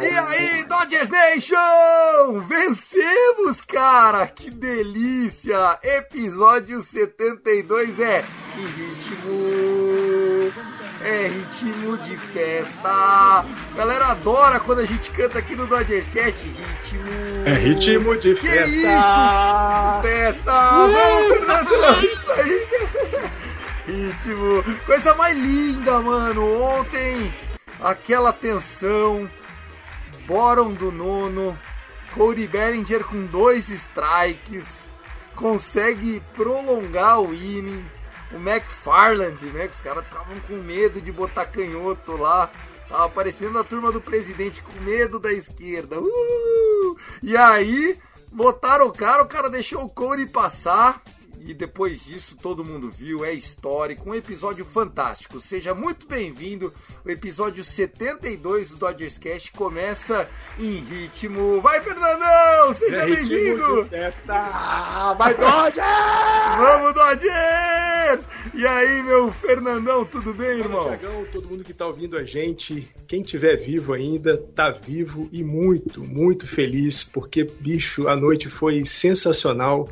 E aí, Dodgers Nation! Vencemos, cara! Que delícia! Episódio 72 é em ritmo. É ritmo de festa. Galera adora quando a gente canta aqui no Dodgers Cast. Ritmo. É ritmo de Que festa. isso? Festa! Vamos, Fernandão! Isso aí! Ritmo! Coisa mais linda, mano! Ontem, aquela tensão. Boron do nono. Cody Bellinger com dois strikes. Consegue prolongar o inning. O McFarland, né? Que os caras estavam com medo de botar canhoto lá. Tava aparecendo a turma do presidente com medo da esquerda. Uh! E aí, botaram o cara, o cara deixou o Cody passar. E depois disso, todo mundo viu, é histórico, um episódio fantástico. Seja muito bem-vindo. O episódio 72 do Dodgers Cast começa em ritmo. Vai, Fernandão! Seja É bem-vindo! festa. Vai, Dodgers! Vamos, Dodgers! E aí, meu Fernandão, tudo bem, irmão? Fala, Thiagão, todo mundo que tá ouvindo a gente, quem tiver vivo ainda, tá vivo e muito, muito feliz, porque, bicho, a noite foi sensacional.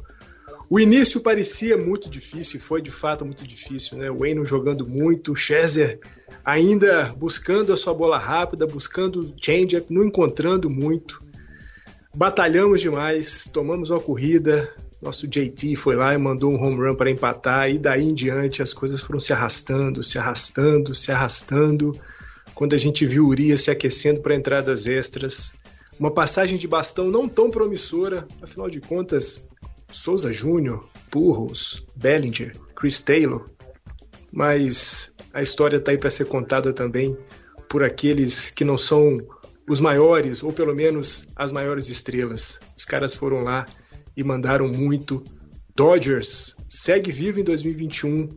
O início parecia muito difícil, foi de fato muito difícil, né? O Wayne jogando muito, o Scherzer ainda buscando a sua bola rápida, buscando change-up, não encontrando muito. Batalhamos demais, tomamos uma corrida, nosso JT foi lá e mandou um home run para empatar, e daí em diante as coisas foram se arrastando, se arrastando, se arrastando. Quando a gente viu o Urias se aquecendo para entradas extras, uma passagem de bastão não tão promissora, afinal de contas, Souza Júnior, Purros, Bellinger, Chris Taylor, mas a história está aí para ser contada também por aqueles que não são os maiores, ou pelo menos as maiores estrelas. Os caras foram lá e mandaram muito. Dodgers segue vivo em 2021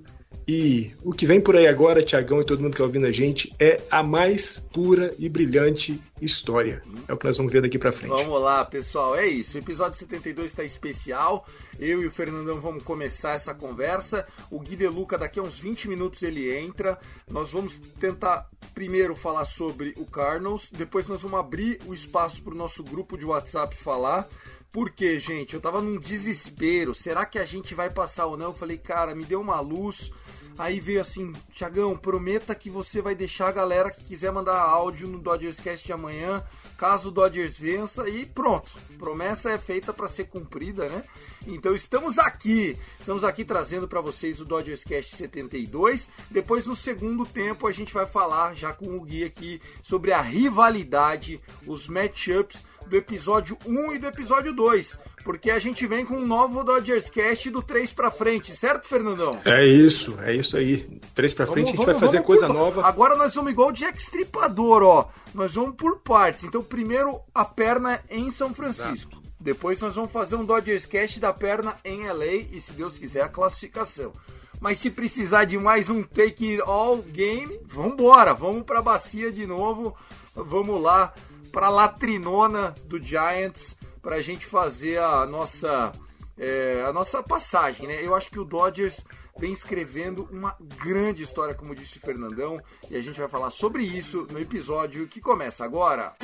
e o que vem por aí agora, Tiagão e todo mundo que está ouvindo a gente, é a mais pura e brilhante história. É o que nós vamos ver daqui para frente. Vamos lá, pessoal. É isso. O episódio 72 está especial. Eu e o Fernandão vamos começar essa conversa. O Gui De Luca, daqui a uns 20 minutos, ele entra. Nós vamos tentar primeiro falar sobre o Cardinals. Depois nós vamos abrir o espaço para o nosso grupo de WhatsApp falar. Porque, gente, eu tava num desespero. Será que a gente vai passar ou não? Eu falei, cara, me deu uma luz. Aí veio assim, Tiagão, prometa que você vai deixar a galera que quiser mandar áudio no Dodgers Cast de amanhã, caso o Dodgers vença, e pronto. Promessa é feita para ser cumprida, né? Então estamos aqui, estamos aqui trazendo para vocês o Dodgers Cast 72. Depois no segundo tempo a gente vai falar já com o Gui aqui sobre a rivalidade, os matchups do episódio 1 e do episódio 2, porque a gente vem com um novo Dodgers Cast do 3 para frente, certo, Fernandão? É isso, é isso aí. Três pra frente, a gente vai fazer coisa por- nova. Agora nós vamos igual o Jack Stripador, ó. Nós vamos por partes. Então, primeiro a perna em São Francisco. Depois nós vamos fazer um Dodgers Cast da perna em LA e, se Deus quiser, a classificação. Mas se precisar de mais um Take It All Game, vambora. Vamos pra bacia de novo. Vamos lá pra latrinona do Giants pra gente fazer a nossa é, a nossa passagem, né? Eu acho que o Dodgers vem escrevendo uma grande história, como disse o Fernandão, e a gente vai falar sobre isso no episódio que começa agora.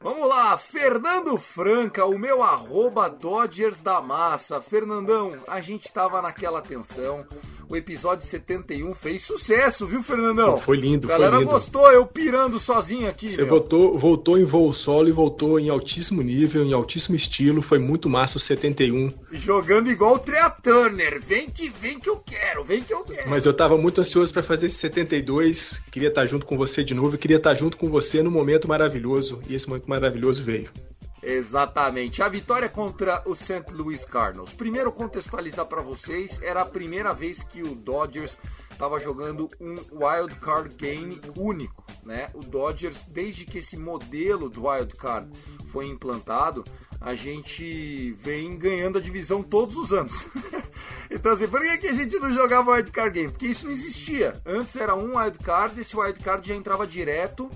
Vamos lá, Fernando Franca, o meu arroba Dodgers da massa. Fernandão, a gente tava naquela tensão. O episódio 71 fez sucesso, viu, Fernandão? Foi lindo, A galera foi lindo. gostou, eu pirando sozinho aqui. Você meu. voltou, voltou em voo solo e voltou em altíssimo nível, em altíssimo estilo. Foi muito massa o 71. Jogando igual o Trea Turner. Vem que vem que eu quero, vem que eu quero. Mas eu tava muito ansioso para fazer esse 72. Queria estar junto com você de novo. Queria estar junto com você num momento maravilhoso. E esse momento maravilhoso veio. Exatamente. A vitória contra o St. Louis Cardinals. Primeiro contextualizar para vocês, era a primeira vez que o Dodgers estava jogando um wild card game único, né? O Dodgers, desde que esse modelo do wild card foi implantado, a gente vem ganhando a divisão todos os anos. então assim, por que, que a gente não jogava wild card game? Porque isso não existia. Antes era um wild card, esse wild card já entrava direto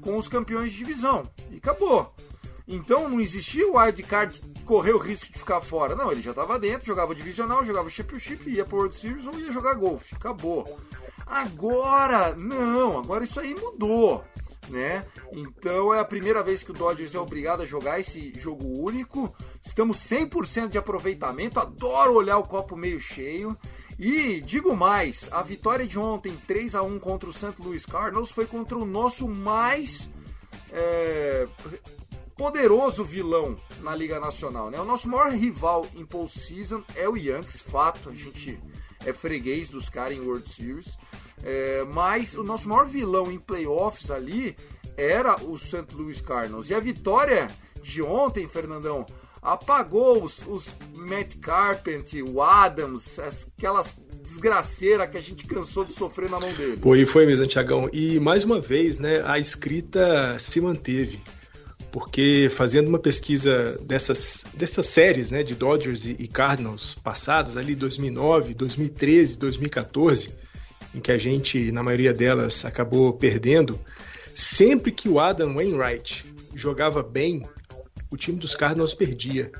com os campeões de divisão e acabou. Então não existia o wild card correr o risco de ficar fora. Não, ele já estava dentro, jogava divisional, jogava championship, ia pro World Series ou ia jogar golfe. Acabou. Agora, não, agora isso aí mudou. Né? Então é a primeira vez que o Dodgers é obrigado a jogar esse jogo único. Estamos 100% de aproveitamento. Adoro olhar o copo meio cheio. E digo mais, a vitória de ontem 3 a 1 contra o St. Louis Cardinals foi contra o nosso mais é, poderoso vilão na Liga Nacional, né? O nosso maior rival em postseason é o Yankees, fato, a gente é freguês dos caras em World Series, é, mas o nosso maior vilão em playoffs ali era o St. Louis Cardinals. E a vitória de ontem, Fernandão, apagou os, os Matt Carpenter, o Adams, as- aquelas desgraceiras que a gente cansou de sofrer na mão deles. Pô, e foi mesmo, Tiagão. E mais uma vez, né, a escrita se manteve. Porque fazendo uma pesquisa dessas, dessas séries né, de Dodgers e, e Cardinals passadas, ali 2009, 2013, 2014, em que a gente, na maioria delas, acabou perdendo, sempre que o Adam Wainwright jogava bem, o time dos Cardinals perdia.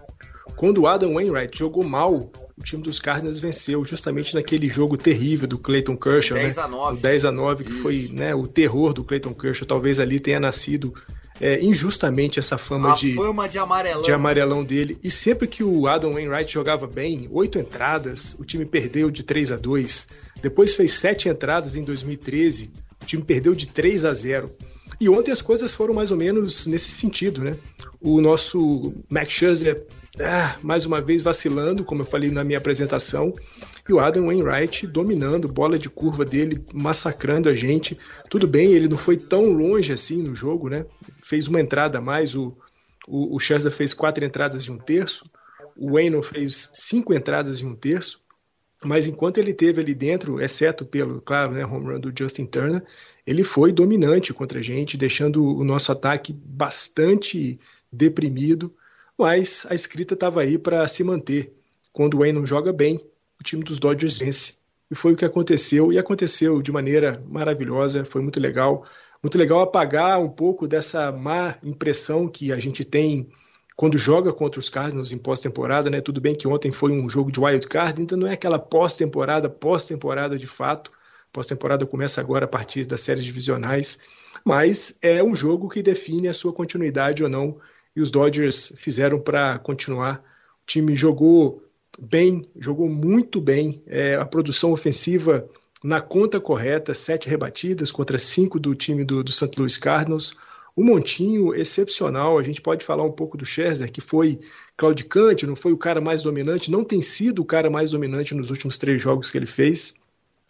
Quando o Adam Wainwright jogou mal, o time dos Cardinals venceu, justamente naquele jogo terrível do Clayton Kershaw, 10 né? a 9. O 10 a 9, que Isso. foi né, o terror do Clayton Kershaw. Talvez ali tenha nascido é, injustamente essa fama a de, fama de amarelão. de amarelão dele. E sempre que o Adam Wainwright jogava bem, oito entradas, o time perdeu de 3 a 2. Depois fez sete entradas em 2013, o time perdeu de 3 a 0. E ontem as coisas foram mais ou menos nesse sentido, né? O nosso Max Scherzer, ah, mais uma vez vacilando, como eu falei na minha apresentação, e o Adam Wainwright dominando, bola de curva dele, massacrando a gente. Tudo bem, ele não foi tão longe assim no jogo, né? Fez uma entrada a mais, o, o, o Scherzer fez quatro entradas e um terço, o Wayno fez cinco entradas e um terço, mas enquanto ele teve ali dentro, exceto pelo, claro, né, home run do Justin Turner, ele foi dominante contra a gente, deixando o nosso ataque bastante deprimido, mas a escrita estava aí para se manter. Quando o Wayne joga bem, o time dos Dodgers vence. E foi o que aconteceu, e aconteceu de maneira maravilhosa, foi muito legal. Muito legal apagar um pouco dessa má impressão que a gente tem quando joga contra os Cardinals em pós-temporada, né? Tudo bem que ontem foi um jogo de wild card, então não é aquela pós-temporada, pós-temporada de fato. Pós-temporada começa agora a partir das séries divisionais, mas é um jogo que define a sua continuidade ou não. E os Dodgers fizeram para continuar. O time jogou bem, jogou muito bem. É, a produção ofensiva na conta correta, sete rebatidas contra cinco do time do, do St. Louis Cardinals. Um montinho excepcional. A gente pode falar um pouco do Scherzer, que foi claudicante, não foi o cara mais dominante, não tem sido o cara mais dominante nos últimos três jogos que ele fez,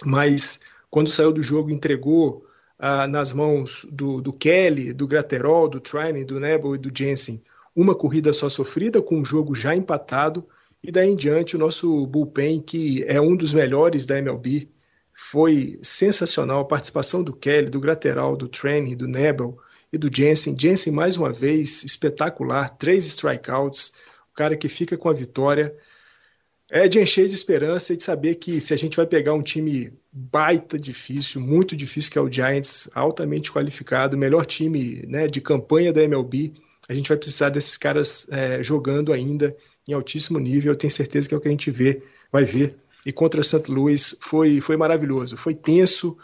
mas quando saiu do jogo entregou ah, nas mãos do, do, Kelly, do Graterol, do Trinan, do Nebel e do Jensen uma corrida só sofrida, com o jogo já empatado, e daí em diante o nosso bullpen, que é um dos melhores da MLB, foi sensacional a participação do Kelly, do Graterol, do Trinan, do Nebel e do Jensen. Jensen, mais uma vez, espetacular, três strikeouts, o cara que fica com a vitória. É de encher de esperança e de saber que se a gente vai pegar um time baita difícil, muito difícil, que é o Giants, altamente qualificado, melhor time né, de campanha da MLB, a gente vai precisar desses caras é, jogando ainda em altíssimo nível. Eu tenho certeza que é o que a gente vê, vai ver. E contra St. Louis foi, foi maravilhoso, foi tenso,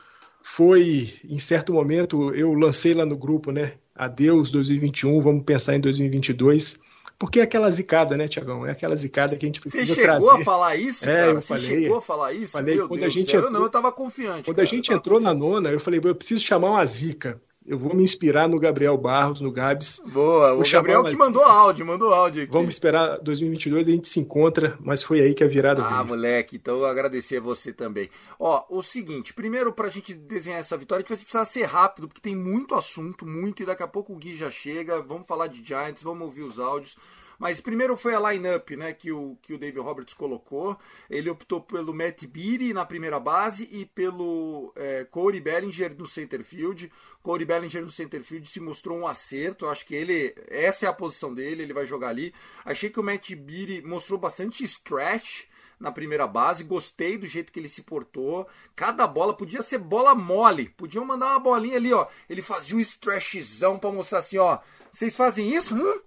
foi, em certo momento, eu lancei lá no grupo, né? adeus 2021, vamos pensar em 2022. Porque é aquela zicada, né, Tiagão? É aquela zicada que a gente precisa trazer. Você chegou a falar isso, é, cara? Eu Você falei, chegou a falar isso? Falei, Meu quando Deus a gente entrou, não, eu tava confiante. Quando cara, a gente entrou na nona, eu falei, eu preciso chamar uma zica. Eu vou me inspirar no Gabriel Barros, no Gabs. Boa, o Gabriel que mandou áudio, mandou áudio aqui. Vamos esperar 2022, a gente se encontra, mas foi aí que a virada Ah, veio. moleque, então eu agradecer a você também. Ó, o seguinte, primeiro pra gente desenhar essa vitória, a gente vai precisar ser rápido, porque tem muito assunto, muito, e daqui a pouco o Gui já chega, vamos falar de Giants, vamos ouvir os áudios. Mas primeiro foi a lineup, né, que o, que o David Roberts colocou. Ele optou pelo Matt Beatty na primeira base e pelo é, Corey Bellinger no center field. Corey Bellinger no center field se mostrou um acerto. Eu acho que ele, essa é a posição dele, ele vai jogar ali. Achei que o Matt Beatty mostrou bastante stretch na primeira base, gostei do jeito que ele se portou. Cada bola podia ser bola mole, podiam mandar uma bolinha ali, ó. Ele fazia um stretchzão para mostrar assim, ó. Vocês fazem isso? Hum?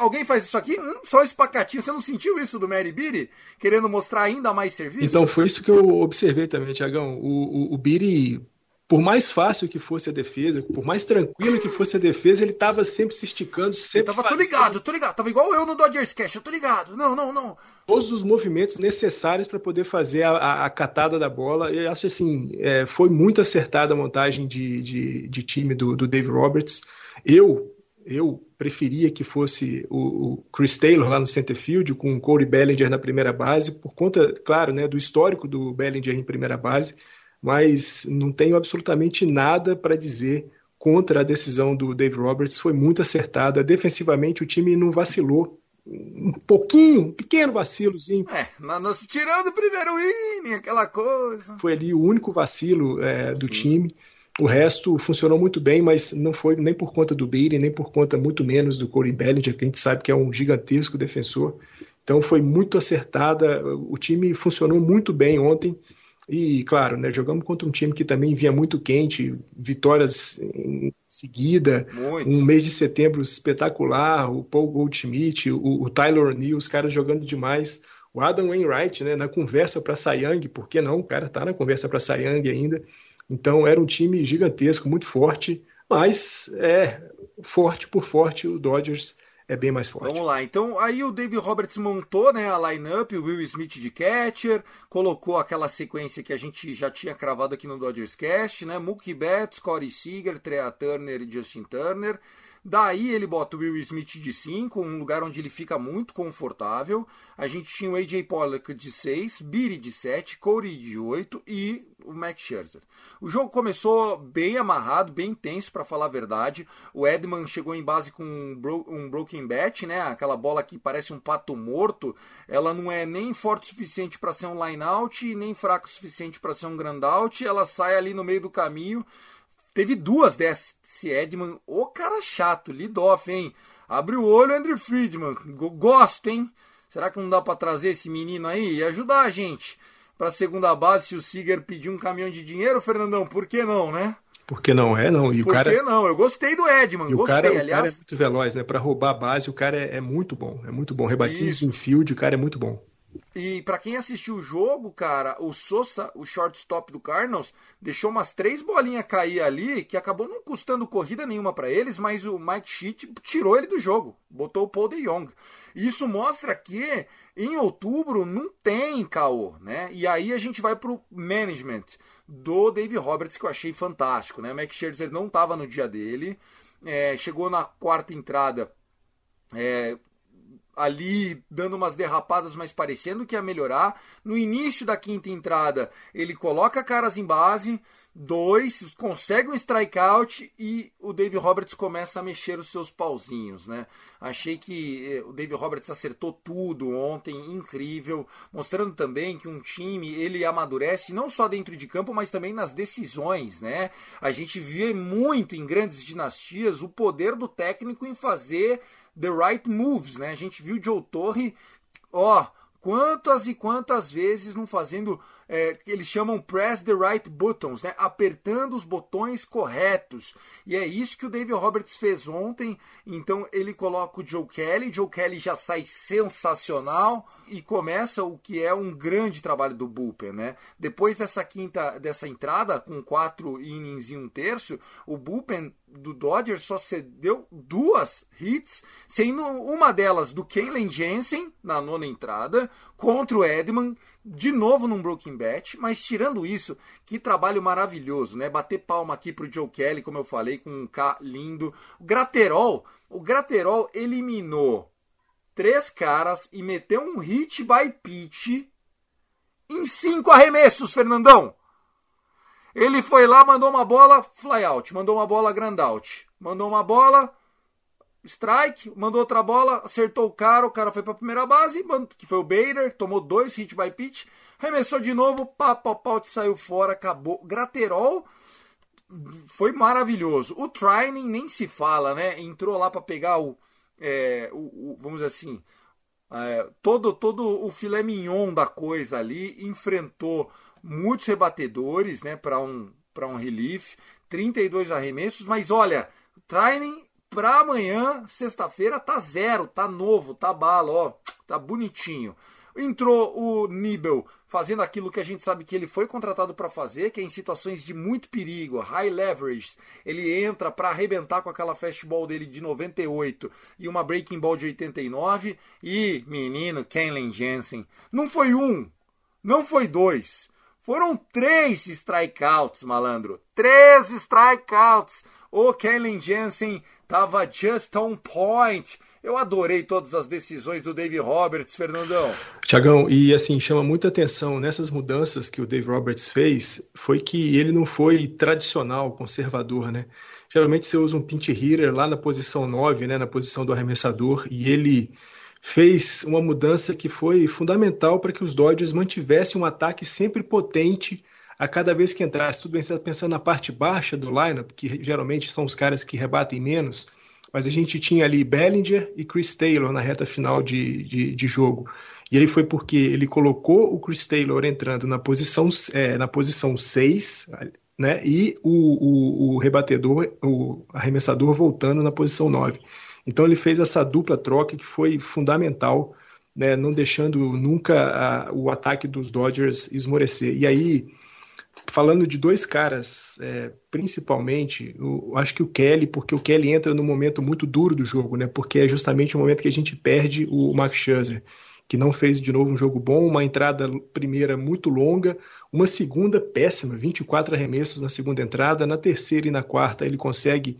Alguém faz isso aqui? Hum, só esse pacatinho. Você não sentiu isso do Mary Beatty? Querendo mostrar ainda mais serviço? Então foi isso que eu observei também, Tiagão. O, o, o Biri, por mais fácil que fosse a defesa, por mais tranquilo que fosse a defesa, ele estava sempre se esticando, eu sempre tava, tô fazendo ligado, tô ligado. Tava igual eu no Dodgers Cash, eu tô ligado. Não, não, não. todos os movimentos necessários para poder fazer a, a- a catada da bola. Eu acho assim, é, foi muito acertada a montagem de, de, de time do, do Dave Roberts. Eu eu preferia que fosse o, o Chris Taylor lá no center field com o Corey Bellinger na primeira base, por conta, claro, né, do histórico do Bellinger em primeira base, mas não tenho absolutamente nada para dizer contra a decisão do Dave Roberts. Foi muito acertada. Defensivamente, o time não vacilou. Um pouquinho, um pequeno vacilozinho. É, nós tirando o primeiro inning, aquela coisa. Foi ali o único vacilo é, do time. O resto funcionou muito bem, mas não foi nem por conta do Beatty, nem por conta muito menos do Corey Bellinger, que a gente sabe que é um gigantesco defensor. Então foi muito acertada. O time funcionou muito bem ontem. E, claro, né, jogamos contra um time que também vinha muito quente, vitórias em seguida, Muito. um mês de setembro espetacular, o Paul Goldschmidt, o, o Tyler O'Neill, os caras jogando demais. O Adam Wainwright, né, na conversa para Sayang, por que não? O cara tá na conversa para Sayang ainda. Então era um time gigantesco, muito forte, mas é forte por forte, o Dodgers é bem mais forte. Vamos lá, então aí o Dave Roberts montou né, a lineup, o Will Smith de catcher, colocou aquela sequência que a gente já tinha cravado aqui no Dodgers Cast, né? Mookie Betts, Corey Seager, Trea Turner e Justin Turner. Daí ele bota o Will Smith de 5, um lugar onde ele fica muito confortável. A gente tinha o AJ Pollock de 6, Beatty de 7, Corey de 8 e o Max Scherzer. O jogo começou bem amarrado, bem intenso, para falar a verdade. O Edman chegou em base com um, bro um broken bat, né? Aquela bola que parece um pato morto. Ela não é nem forte o suficiente para ser um line out nem fraco o suficiente para ser um grand out. Ela sai ali no meio do caminho. Teve duas desse Edman. Ô cara chato, Lidoff, hein? Abre o olho, Andrew Friedman. Go- Gosto, hein? Será que não dá para trazer esse menino aí e ajudar a gente? Pra segunda base, se o Seager pedir um caminhão de dinheiro, Fernandão, por que não, né? Porque não é, não. E o Por cara, que não? Eu gostei do Edman, o gostei, cara, o cara é aliás. muito veloz, né? Para roubar a base, o cara é, é muito bom. É muito bom. Rebatista Isso. em field, o cara é muito bom. E pra quem assistiu o jogo, cara, o Sosa, o shortstop do Cardinals, deixou umas três bolinhas cair ali, que acabou não custando corrida nenhuma pra eles, mas o Mike Sheet tirou ele do jogo, botou o Paul DeYoung. Isso mostra que em outubro não tem caô, né? E aí a gente vai pro management do Dave Roberts, que eu achei fantástico, né? O Max Scherzer não tava no dia dele, é, chegou na quarta entrada, é, ali dando umas derrapadas, mas parecendo que ia melhorar. No início da quinta entrada, ele coloca caras em base, dois, consegue um strikeout e o Dave Roberts começa a mexer os seus pauzinhos, né? Achei que eh, o Dave Roberts acertou tudo ontem, incrível, mostrando também que um time ele amadurece não só dentro de campo, mas também nas decisões, né? A gente vê muito em grandes dinastias o poder do técnico em fazer the right moves, né? A gente viu o Joe Torre, ó, quantas e quantas vezes não fazendo é, eles chamam press the right buttons, né? apertando os botões corretos. E é isso que o David Roberts fez ontem. Então ele coloca o Joe Kelly, Joe Kelly já sai sensacional e começa o que é um grande trabalho do bullpen, né? Depois dessa quinta, dessa entrada com quatro innings e um terço, o bullpen do Dodgers só cedeu duas hits, sendo uma delas do Kalen Jensen na nona entrada contra o Edman, de novo num broken bat, mas tirando isso, que trabalho maravilhoso, né? Bater palma aqui pro Joe Kelly, como eu falei, com um K lindo. O Graterol, o Graterol eliminou três caras e meteu um hit by pitch em cinco arremessos, Fernandão. Ele foi lá, mandou uma bola fly out, mandou uma bola grand out, mandou uma bola strike, mandou outra bola, acertou o cara, o cara foi para a primeira base, que foi o Bader, tomou dois hit by pitch, arremessou de novo, pá, saiu fora, acabou. Graterol foi maravilhoso. O Trining nem se fala, né? Entrou lá para pegar o, é, o, o, vamos dizer assim, é, todo, todo o filé mignon da coisa ali, enfrentou muitos rebatedores, né, para um, um relief, 32 arremessos, mas olha, Training para amanhã, sexta-feira, tá zero, tá novo, tá bala, ó, tá bonitinho. Entrou o Nibel fazendo aquilo que a gente sabe que ele foi contratado para fazer, que é em situações de muito perigo, high leverage. Ele entra para arrebentar com aquela fastball dele de 98 e uma breaking ball de 89. E, menino, Kenley Jensen, não foi um, não foi dois, foram três strikeouts, malandro. Três strikeouts. O Kenley Jensen tava just on point. Eu adorei todas as decisões do Dave Roberts, Fernandão. Tiagão, e assim, chama muita atenção nessas mudanças que o Dave Roberts fez, foi que ele não foi tradicional, conservador, né? Geralmente você usa um pinch hitter lá na posição 9, né, na posição do arremessador, e ele fez uma mudança que foi fundamental para que os Dodgers mantivessem um ataque sempre potente a cada vez que entrasse. Tudo bem, você está pensando na parte baixa do lineup, que geralmente são os caras que rebatem menos, mas a gente tinha ali Bellinger e Chris Taylor na reta final de, de, de jogo. E ele foi porque ele colocou o Chris Taylor entrando na posição, é, na posição 6, né, e o, o, o rebatedor, o arremessador voltando na posição 9. Então ele fez essa dupla troca que foi fundamental, né, não deixando nunca a, o ataque dos Dodgers esmorecer. E aí falando de dois caras, é, principalmente, eu acho que o Kelly, porque o Kelly entra num momento muito duro do jogo, né? Porque é justamente o momento que a gente perde o Max Scherzer, que não fez de novo um jogo bom, uma entrada primeira muito longa, uma segunda péssima, 24 arremessos na segunda entrada, na terceira e na quarta ele consegue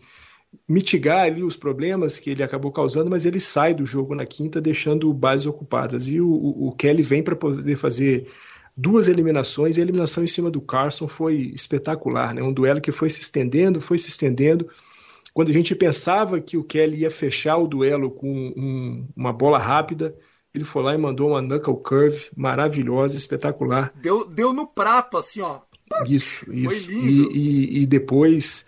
mitigar ali os problemas que ele acabou causando, mas ele sai do jogo na quinta, deixando bases ocupadas. E o, o, o Kelly vem para poder fazer duas eliminações, e a eliminação em cima do Carson foi espetacular, né? Um duelo que foi se estendendo, foi se estendendo. Quando a gente pensava que o Kelly ia fechar o duelo com um, uma bola rápida, ele foi lá e mandou uma knuckle curve maravilhosa, espetacular. Deu, deu no prato, assim, ó. Isso, isso. E, e, e, depois,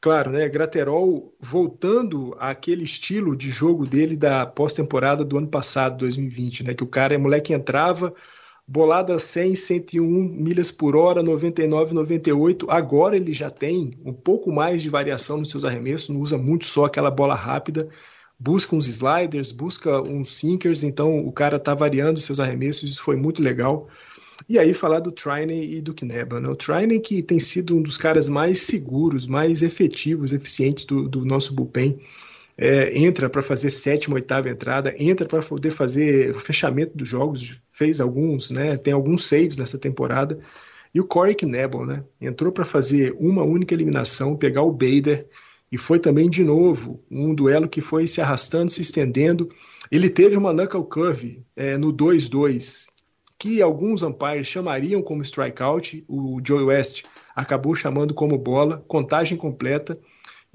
claro, né, Graterol voltando àquele estilo de jogo dele da pós-temporada do ano passado, 2020, né, que o cara é moleque entrava, bolada 100, 101 milhas por hora, 99, 98. Agora ele já tem um pouco mais de variação nos seus arremessos, não usa muito só aquela bola rápida, busca uns sliders, busca uns sinkers, então o cara está variando seus arremessos, isso foi muito legal. E aí falar do Triney e do Kneba, né? O Triney que tem sido um dos caras mais seguros, mais efetivos, eficientes do, do nosso bullpen é, entra para fazer sétima, oitava entrada, entra para poder fazer fechamento dos jogos, fez alguns, né, tem alguns saves nessa temporada. E o Corey Knebel, né, entrou para fazer uma única eliminação, pegar o Bader, e foi também de novo um duelo que foi se arrastando, se estendendo. Ele teve uma knuckle curve é, no 2-2, que alguns umpires chamariam como strikeout, o Joey West acabou chamando como bola, contagem completa.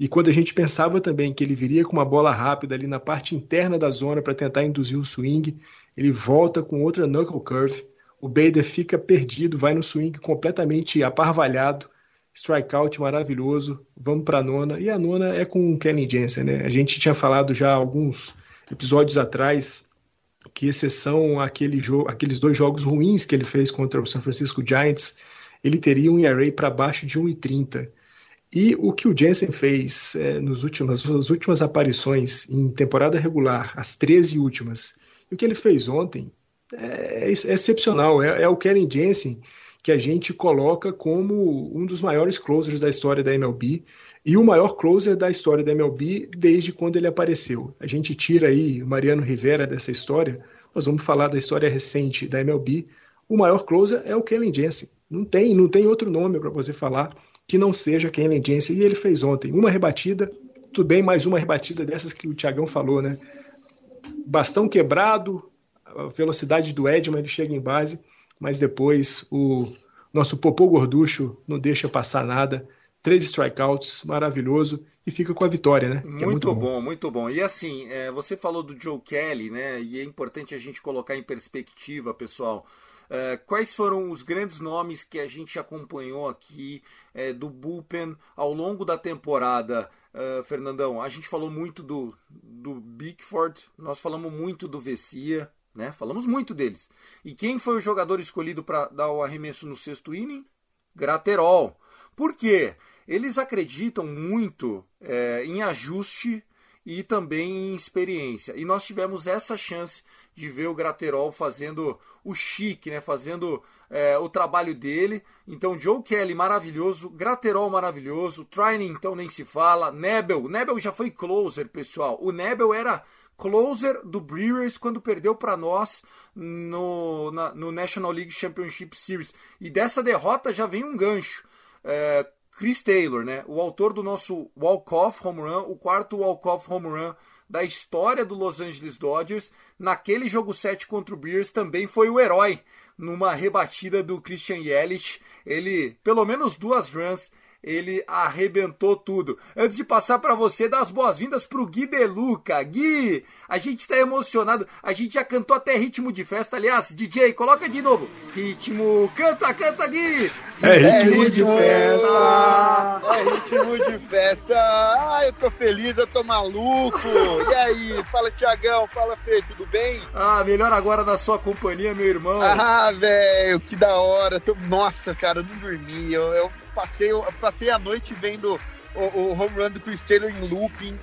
E quando a gente pensava também que ele viria com uma bola rápida ali na parte interna da zona para tentar induzir o swing, ele volta com outra knuckle curve. O Bader fica perdido, vai no swing completamente aparvalhado. Strikeout maravilhoso. Vamos para a nona. E a nona é com o Kenny Jensen, né? A gente tinha falado já alguns episódios atrás que exceção aquele aqueles dois jogos ruins que ele fez contra o San Francisco Giants, ele teria um ERA para baixo de 1,30. E o que o Jensen fez é, nos últimos, nas últimas aparições em temporada regular, as 13 últimas, e o que ele fez ontem é, é excepcional. É, é, o Kellen Jensen que a gente coloca como um dos maiores closers da história da MLB e o maior closer da história da MLB desde quando ele apareceu. A gente tira aí o Mariano Rivera dessa história, nós vamos falar da história recente da MLB. O maior closer é o Kellen Jensen. Não tem, não tem outro nome para você falar que não seja Kellen Jensen. E ele fez ontem uma rebatida, tudo bem, mais uma rebatida dessas que o Tiagão falou, né? Bastão quebrado, a velocidade do Edman, ele chega em base, mas depois o nosso Popô Gorducho não deixa passar nada três strikeouts, maravilhoso, e fica com a vitória, né? Muito, é muito bom. bom. muito bom. E assim, é, você falou do Joe Kelly, né? E é importante a gente colocar em perspectiva, pessoal. É, quais foram os grandes nomes que a gente acompanhou aqui é, do bullpen ao longo da temporada, é, Fernandão? A gente falou muito do, do Bickford, nós falamos muito do Vessia, né? Falamos muito deles. E quem foi o jogador escolhido para dar o arremesso no sexto inning? Graterol. Por quê? Eles acreditam muito é, em ajuste e também em experiência. E nós tivemos essa chance de ver o Graterol fazendo o chique, né? fazendo é, o trabalho dele. Então, Joe Kelly maravilhoso, Graterol maravilhoso, Trining então nem se fala, Nebel, Nebel já foi closer, pessoal. O Nebel era closer do Brewers quando perdeu para nós no, na, no National League Championship Series. E dessa derrota já vem um gancho. É, Chris Taylor, né? O autor do nosso walk-off home run, o quarto walk-off home run da história do Los Angeles Dodgers, naquele jogo 7 contra o Bears também foi o herói numa rebatida do Christian Yelich. Ele, pelo menos duas runs, ele arrebentou tudo. Antes de passar para você, dar as boas-vindas pro Gui Deluca. Gui, a gente tá emocionado. A gente já cantou até ritmo de festa. Aliás, DJ, coloca de novo. Ritmo, canta, canta, Gui. É ritmo, é ritmo de festa. É ritmo de festa. Ah, eu tô feliz, eu tô maluco. E aí, fala Tiagão, fala Fê, tudo bem? Ah, melhor agora na sua companhia, meu irmão. Ah, velho, que da hora. Tô... Nossa, cara, eu não dormi. Eu, eu passei, passei a noite vendo o, o home run do Chris Taylor em looping.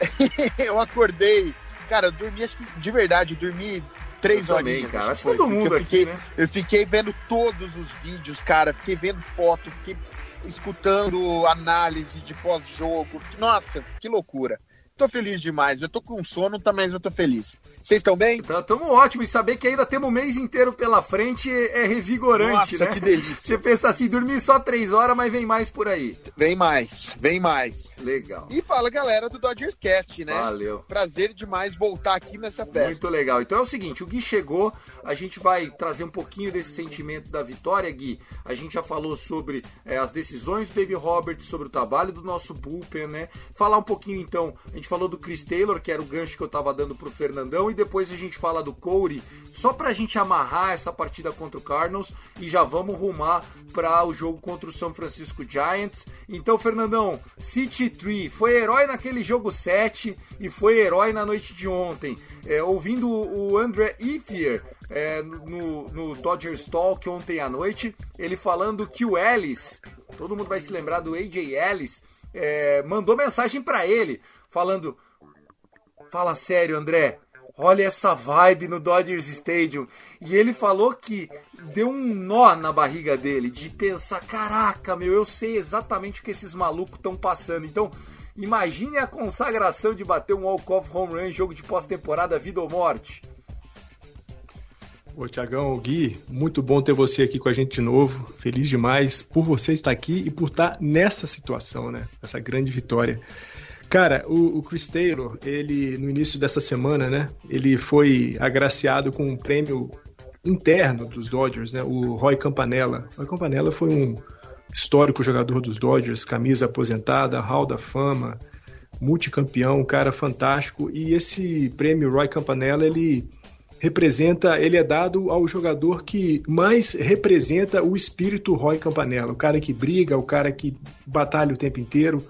eu acordei. Cara, eu dormi, acho que de verdade, eu dormi três horas. Também, cara. Acho todo mundo eu fiquei, aqui, né? eu fiquei vendo todos os vídeos, cara. Fiquei vendo foto, fiquei escutando análise de pós-jogo. Nossa, que loucura tô feliz demais. Eu tô com sono, tá, mas eu tô feliz. Vocês estão bem? Tamo ótimo. E saber que ainda temos o mês inteiro pela frente é revigorante, Nossa, né? que delícia. Você pensa assim, dormir só três horas, mas vem mais por aí. Vem mais, vem mais. Legal. E fala, galera do Dodgers Cast, né? Valeu. Prazer demais voltar aqui nessa festa. Muito legal. Então é o seguinte, o Gui chegou, a gente vai trazer um pouquinho desse sentimento da vitória, Gui. A gente já falou sobre é, as decisões do David Roberts, sobre o trabalho do nosso bullpen, né? Falar um pouquinho então, a gente falou do Chris Taylor, que era o gancho que eu tava dando pro Fernandão, e depois a gente fala do Corey, só pra gente amarrar essa partida contra o Cardinals e já vamos rumar para o jogo contra o São Francisco Giants. Então, Fernandão, City Tree foi herói naquele jogo 7 e foi herói na noite de ontem. É, ouvindo o André Ifier é, no, no Dodgers Talk ontem à noite, ele falando que o Ellis, todo mundo vai se lembrar do AJ Ellis, é, mandou mensagem para ele falando: Fala sério, André. Olha essa vibe no Dodgers Stadium. E ele falou que deu um nó na barriga dele de pensar: caraca, meu, eu sei exatamente o que esses malucos estão passando. Então, imagine a consagração de bater um walk-off home run em jogo de pós-temporada, vida ou morte. Ô, Tiagão, Gui, muito bom ter você aqui com a gente de novo. Feliz demais por você estar aqui e por estar nessa situação, né? Essa grande vitória. Cara, o, o, Chris Taylor, ele no início dessa semana, né? Ele foi agraciado com um prêmio interno dos Dodgers, né? O Roy Campanella. Roy Campanella foi um histórico jogador dos Dodgers, camisa aposentada, Hall da Fama, multicampeão, um cara fantástico. E esse prêmio Roy Campanella, ele representa, ele é dado ao jogador que mais representa o espírito Roy Campanella, o cara que briga, o cara que batalha o tempo inteiro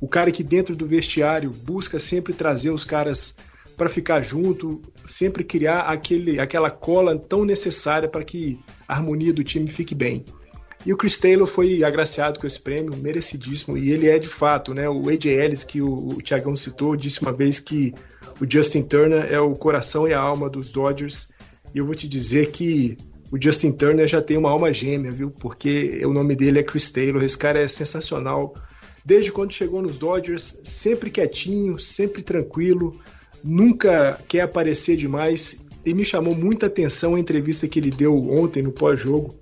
o cara que dentro do vestiário busca sempre trazer os caras para ficar junto, sempre criar aquele, aquela cola tão necessária para que a harmonia do time fique bem. E o Chris Taylor foi agraciado com esse prêmio, merecidíssimo, e ele é de fato, né? O AJ Ellis, que o, o Thiagão citou, disse uma vez que o Justin Turner é o coração e a alma dos Dodgers, e eu vou te dizer que o Justin Turner já tem uma alma gêmea, viu? Porque o nome dele é Chris Taylor, esse cara é sensacional. Desde quando chegou nos Dodgers, sempre quietinho, sempre tranquilo, nunca quer aparecer demais e me chamou muita atenção a entrevista que ele deu ontem no pós-jogo,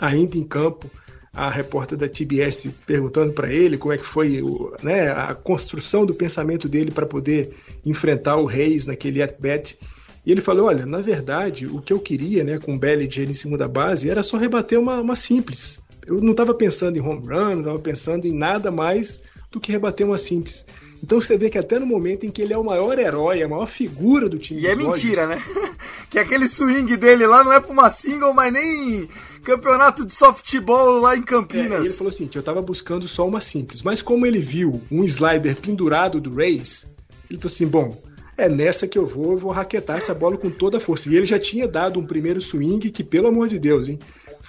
ainda em campo, a repórter da TBS perguntando para ele como é que foi né, a construção do pensamento dele para poder enfrentar o Reis naquele at-bat. E ele falou: Olha, na verdade, o que eu queria né, com o Bellinger em segunda base era só rebater uma, uma simples. Eu não estava pensando em home run, não estava pensando em nada mais do que rebater uma simples. Então você vê que até no momento em que ele é o maior herói, a maior figura do time. E é mentira, né? que aquele swing dele lá não é pra uma single, mas nem campeonato de softball lá em Campinas. É, ele falou assim: eu tava buscando só uma simples. Mas como ele viu um slider pendurado do Rays, ele falou assim: bom, é nessa que eu vou, eu vou raquetar essa bola com toda a força. E ele já tinha dado um primeiro swing que, pelo amor de Deus, hein?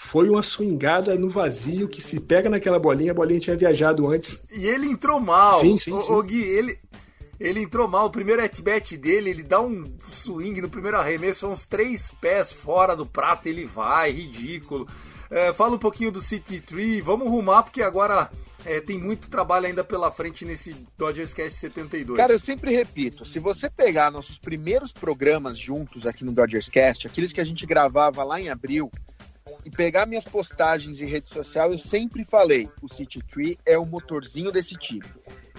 Foi uma swingada no vazio que se pega naquela bolinha, a bolinha tinha viajado antes. E ele entrou mal. Sim, sim, sim. O, Gui, ele, ele entrou mal. O primeiro at-bat dele, ele dá um swing no primeiro arremesso, são uns três pés fora do prato, ele vai, ridículo. É, fala um pouquinho do City Tree, vamos rumar, porque agora é, tem muito trabalho ainda pela frente nesse Dodgers Cast 72. Cara, eu sempre repito, se você pegar nossos primeiros programas juntos aqui no Dodgers Cast, aqueles que a gente gravava lá em abril, e pegar minhas postagens em rede social, eu sempre falei: o City Tree é o motorzinho desse time.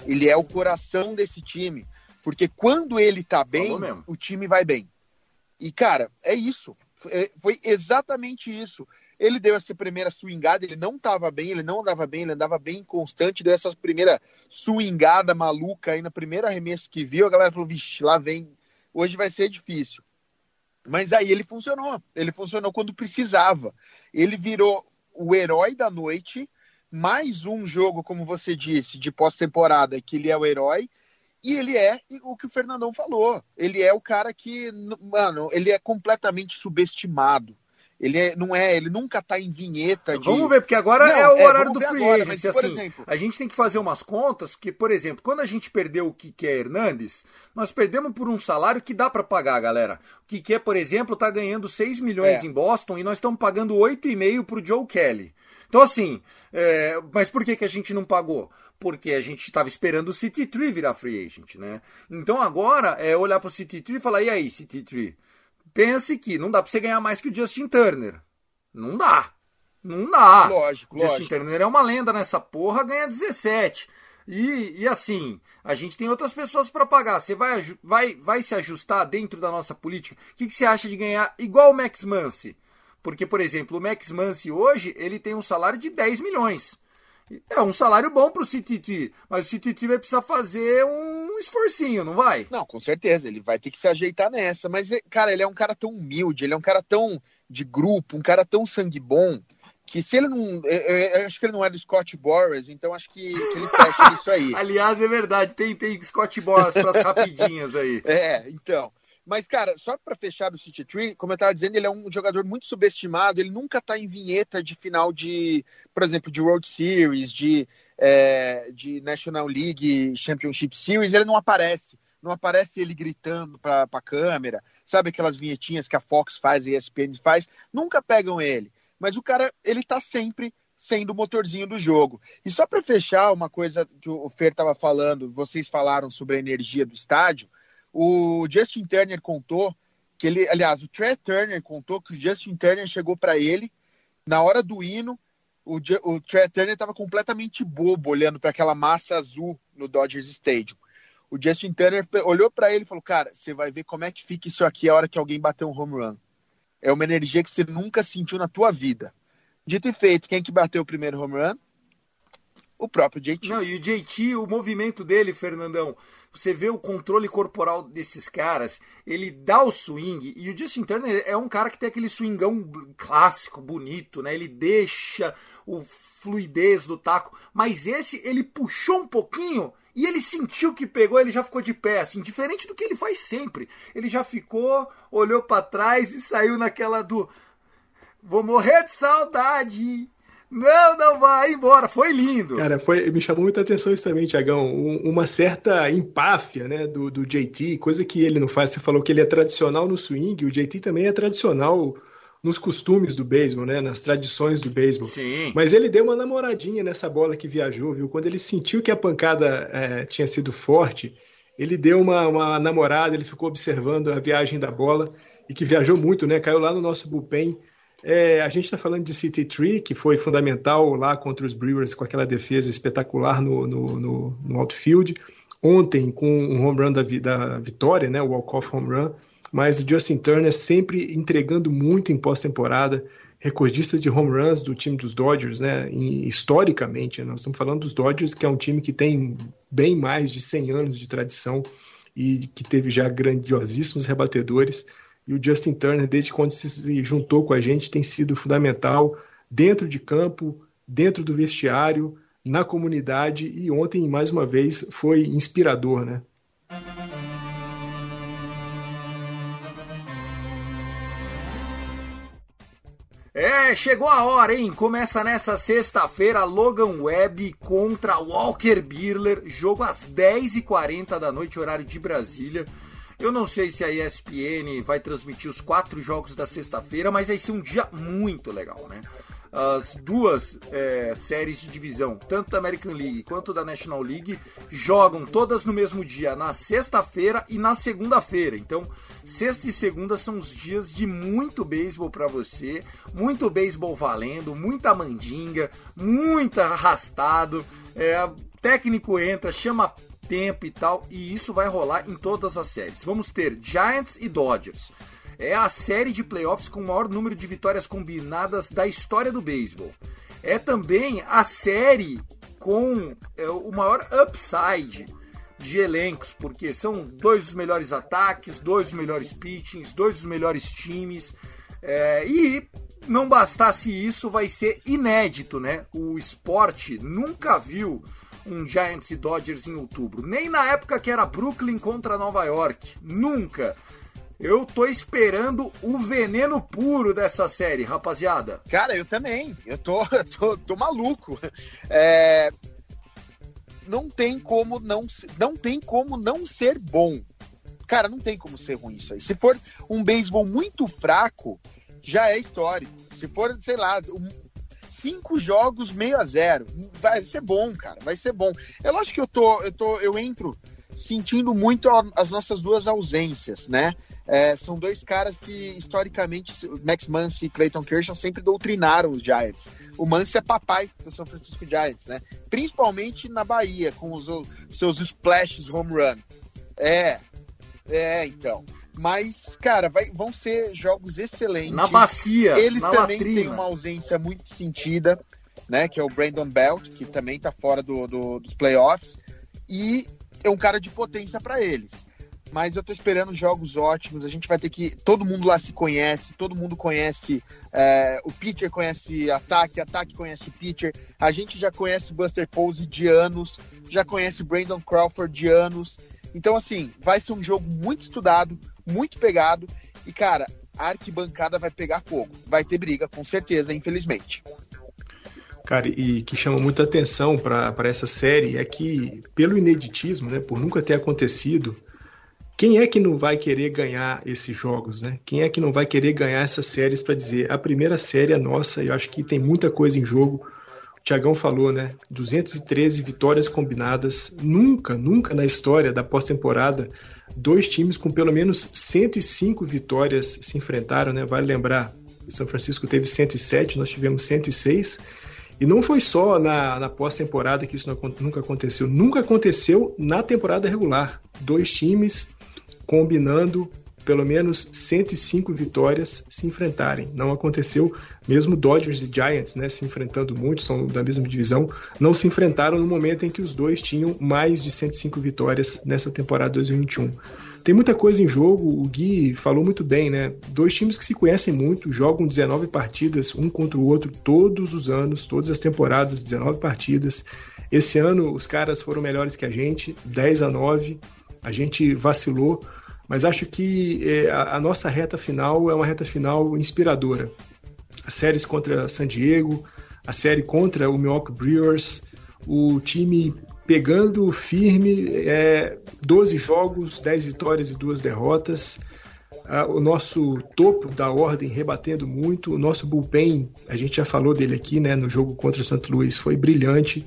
Ele é o coração desse time. Porque quando ele tá bem, o time vai bem. E, cara, é isso. É, foi exatamente isso. Ele deu essa primeira swingada, ele não estava bem, ele não andava bem, ele andava bem constante, deu essa primeira swingada maluca aí na primeira arremesso que viu, a galera falou, vixe, lá vem, hoje vai ser difícil. Mas aí ele funcionou. Ele funcionou quando precisava. Ele virou o herói da noite. Mais um jogo, como você disse, de pós-temporada, que ele é o herói. E ele é o que o Fernandão falou. Ele é o cara que, mano, ele é completamente subestimado. Ele é, não é, ele nunca tá em vinheta de... Vamos ver, porque agora não, é o é, horário do free agora, mas, assim, exemplo... A gente tem que fazer umas contas, que, por exemplo, quando a gente perdeu o Kike Hernandes, nós perdemos por um salário que dá para pagar, galera. O Kike, por exemplo, tá ganhando 6 milhões é. em Boston e nós estamos pagando 8,5 pro Joe Kelly. Então, assim, é... mas por que, que a gente não pagou? Porque a gente estava esperando o City Tree virar free agent, né? Então agora é olhar pro City Tree e falar, e aí, City Tree? Pense que não dá pra você ganhar mais que o Justin Turner. Não dá. Não dá. Lógico, Justin lógico. Turner é uma lenda nessa porra, ganha 17. E, e assim, a gente tem outras pessoas para pagar. Você vai, vai, vai se ajustar dentro da nossa política? O que, que você acha de ganhar igual o Max Muncy? Porque, por exemplo, o Max Muncy hoje ele tem um salário de 10 milhões. É um salário bom pro CTT, mas o CTT vai precisar fazer um esforcinho, não vai? Não, com certeza, ele vai ter que se ajeitar nessa. Mas, cara, ele é um cara tão humilde, ele é um cara tão de grupo, um cara tão sangue bom, que se ele não. Eu, eu acho que ele não é do Scott Boras, então acho que, que ele fecha isso aí. Aliás, é verdade, tem, tem Scott Boras para as rapidinhas aí. É, então. Mas, cara, só para fechar o City Tree, como eu estava dizendo, ele é um jogador muito subestimado. Ele nunca está em vinheta de final de, por exemplo, de World Series, de, é, de National League Championship Series. Ele não aparece. Não aparece ele gritando para a câmera. Sabe aquelas vinhetinhas que a Fox faz e a ESPN faz? Nunca pegam ele. Mas o cara, ele está sempre sendo o motorzinho do jogo. E só para fechar, uma coisa que o Fer estava falando, vocês falaram sobre a energia do estádio. O Justin Turner contou que ele, aliás, o Trey Turner contou que o Justin Turner chegou para ele na hora do hino. O, o Trey Turner estava completamente bobo olhando para aquela massa azul no Dodgers Stadium. O Justin Turner olhou para ele e falou: Cara, você vai ver como é que fica isso aqui a hora que alguém bater um home run. É uma energia que você nunca sentiu na tua vida. Dito e feito, quem que bateu o primeiro home run? O próprio JT. Não, e o JT, o movimento dele, Fernandão, você vê o controle corporal desses caras, ele dá o swing, e o Justin Turner é um cara que tem aquele swingão clássico, bonito, né? Ele deixa o fluidez do taco, mas esse ele puxou um pouquinho E ele sentiu que pegou, ele já ficou de pé, assim, diferente do que ele faz sempre. Ele já ficou, olhou para trás e saiu naquela do vou morrer de saudade. Não, não vai embora. Foi lindo. Cara, foi, me chamou muita atenção isso também, Tiagão. Um, uma certa empáfia né, do, do JT, coisa que ele não faz. Você falou que ele é tradicional no swing, o JT também é tradicional nos costumes do beisebol, né, nas tradições do beisebol. Sim. Mas ele deu uma namoradinha nessa bola que viajou, viu? Quando ele sentiu que a pancada é, tinha sido forte, ele deu uma, uma namorada, ele ficou observando a viagem da bola e que viajou muito, né? Caiu lá no nosso bullpen é, a gente está falando de City Tree, que foi fundamental lá contra os Brewers com aquela defesa espetacular no, no, no, no outfield. Ontem, com um home run da, da vitória, né, o walk-off home run. Mas o Justin Turner sempre entregando muito em pós-temporada, recordista de home runs do time dos Dodgers, né, historicamente. Nós estamos falando dos Dodgers, que é um time que tem bem mais de 100 anos de tradição e que teve já grandiosíssimos rebatedores. E o Justin Turner, desde quando se juntou com a gente, tem sido fundamental dentro de campo, dentro do vestiário, na comunidade e ontem, mais uma vez, foi inspirador, né? É, chegou a hora, hein? Começa nessa sexta-feira Logan Webb contra Walker Buehler, jogo às 10h40 da noite, horário de Brasília. Eu não sei se a ESPN vai transmitir os quatro jogos da sexta-feira, mas vai ser um dia muito legal, né? As duas é, séries de divisão, tanto da American League quanto da National League, jogam todas no mesmo dia, na sexta-feira e na segunda-feira. Então, sexta e segunda são os dias de muito beisebol para você, muito beisebol valendo, muita mandinga, muito arrastado. É, técnico entra, chama tempo e tal, e isso vai rolar em todas as séries. Vamos ter Giants e Dodgers. É a série de playoffs com o maior número de vitórias combinadas da história do beisebol. É também a série com é, o maior upside de elencos, porque são dois dos melhores ataques, dois dos melhores pitchings, dois dos melhores times. É, e não bastasse isso, vai ser inédito, né? O esporte nunca viu um Giants e Dodgers em outubro. Nem na época que era Brooklyn contra Nova York. Nunca. Eu tô esperando o veneno puro dessa série, rapaziada. Cara, eu também. Eu tô, tô, tô maluco. É... Não tem como não, não tem como não ser bom. Cara, não tem como ser ruim isso aí. Se for um beisebol muito fraco, já é histórico. Se for, sei lá, cinco jogos meio a zero. Vai ser bom, cara. Vai ser bom. É lógico que eu tô, eu tô, eu entro sentindo muito as nossas duas ausências, né? É, são dois caras que historicamente Max Muncy e Clayton Kershaw sempre doutrinaram os Giants. O Muncy é papai do São Francisco Giants, né? Principalmente na Bahia com os seus splashes home run. É, é, então. Mas, cara, vai, vão ser jogos excelentes. Na bacia. Eles na também latrina. têm uma ausência muito sentida, né? Que é o Brandon Belt, que também tá fora do, do dos playoffs. E é um cara de potência para eles. Mas eu tô esperando jogos ótimos. A gente vai ter que. Todo mundo lá se conhece, todo mundo conhece. É, o pitcher conhece ataque, ataque conhece o pitcher. A gente já conhece Buster Posey de anos, já conhece Brandon Crawford de anos. Então, assim, vai ser um jogo muito estudado, muito pegado. E, cara, a arquibancada vai pegar fogo. Vai ter briga, com certeza, infelizmente. Cara, e que chama muita atenção para essa série é que, pelo ineditismo, né, por nunca ter acontecido, quem é que não vai querer ganhar esses jogos, né? Quem é que não vai querer ganhar essas séries para dizer a primeira série é nossa? Eu acho que tem muita coisa em jogo. Tiagão falou, né? 213 vitórias combinadas. Nunca, nunca na história da pós-temporada dois times com pelo menos 105 vitórias se enfrentaram, né? Vale lembrar, São Francisco teve 107, nós tivemos 106. E não foi só na, na pós-temporada que isso não, nunca aconteceu. Nunca aconteceu na temporada regular. Dois times combinando pelo menos 105 vitórias se enfrentarem. Não aconteceu, mesmo Dodgers e Giants, né, se enfrentando muito, são da mesma divisão, não se enfrentaram no momento em que os dois tinham mais de 105 vitórias nessa temporada 2021. Tem muita coisa em jogo, o Gui falou muito bem, né? Dois times que se conhecem muito, jogam 19 partidas um contra o outro todos os anos, todas as temporadas, 19 partidas. Esse ano os caras foram melhores que a gente, 10 a 9. A gente vacilou, mas acho que é, a, a nossa reta final é uma reta final inspiradora. As séries contra San Diego, a série contra o Milwaukee Brewers, o time pegando firme, é, 12 jogos, 10 vitórias e 2 derrotas. o nosso topo da ordem rebatendo muito, o nosso bullpen, a gente já falou dele aqui, né, no jogo contra o St. Louis, foi brilhante.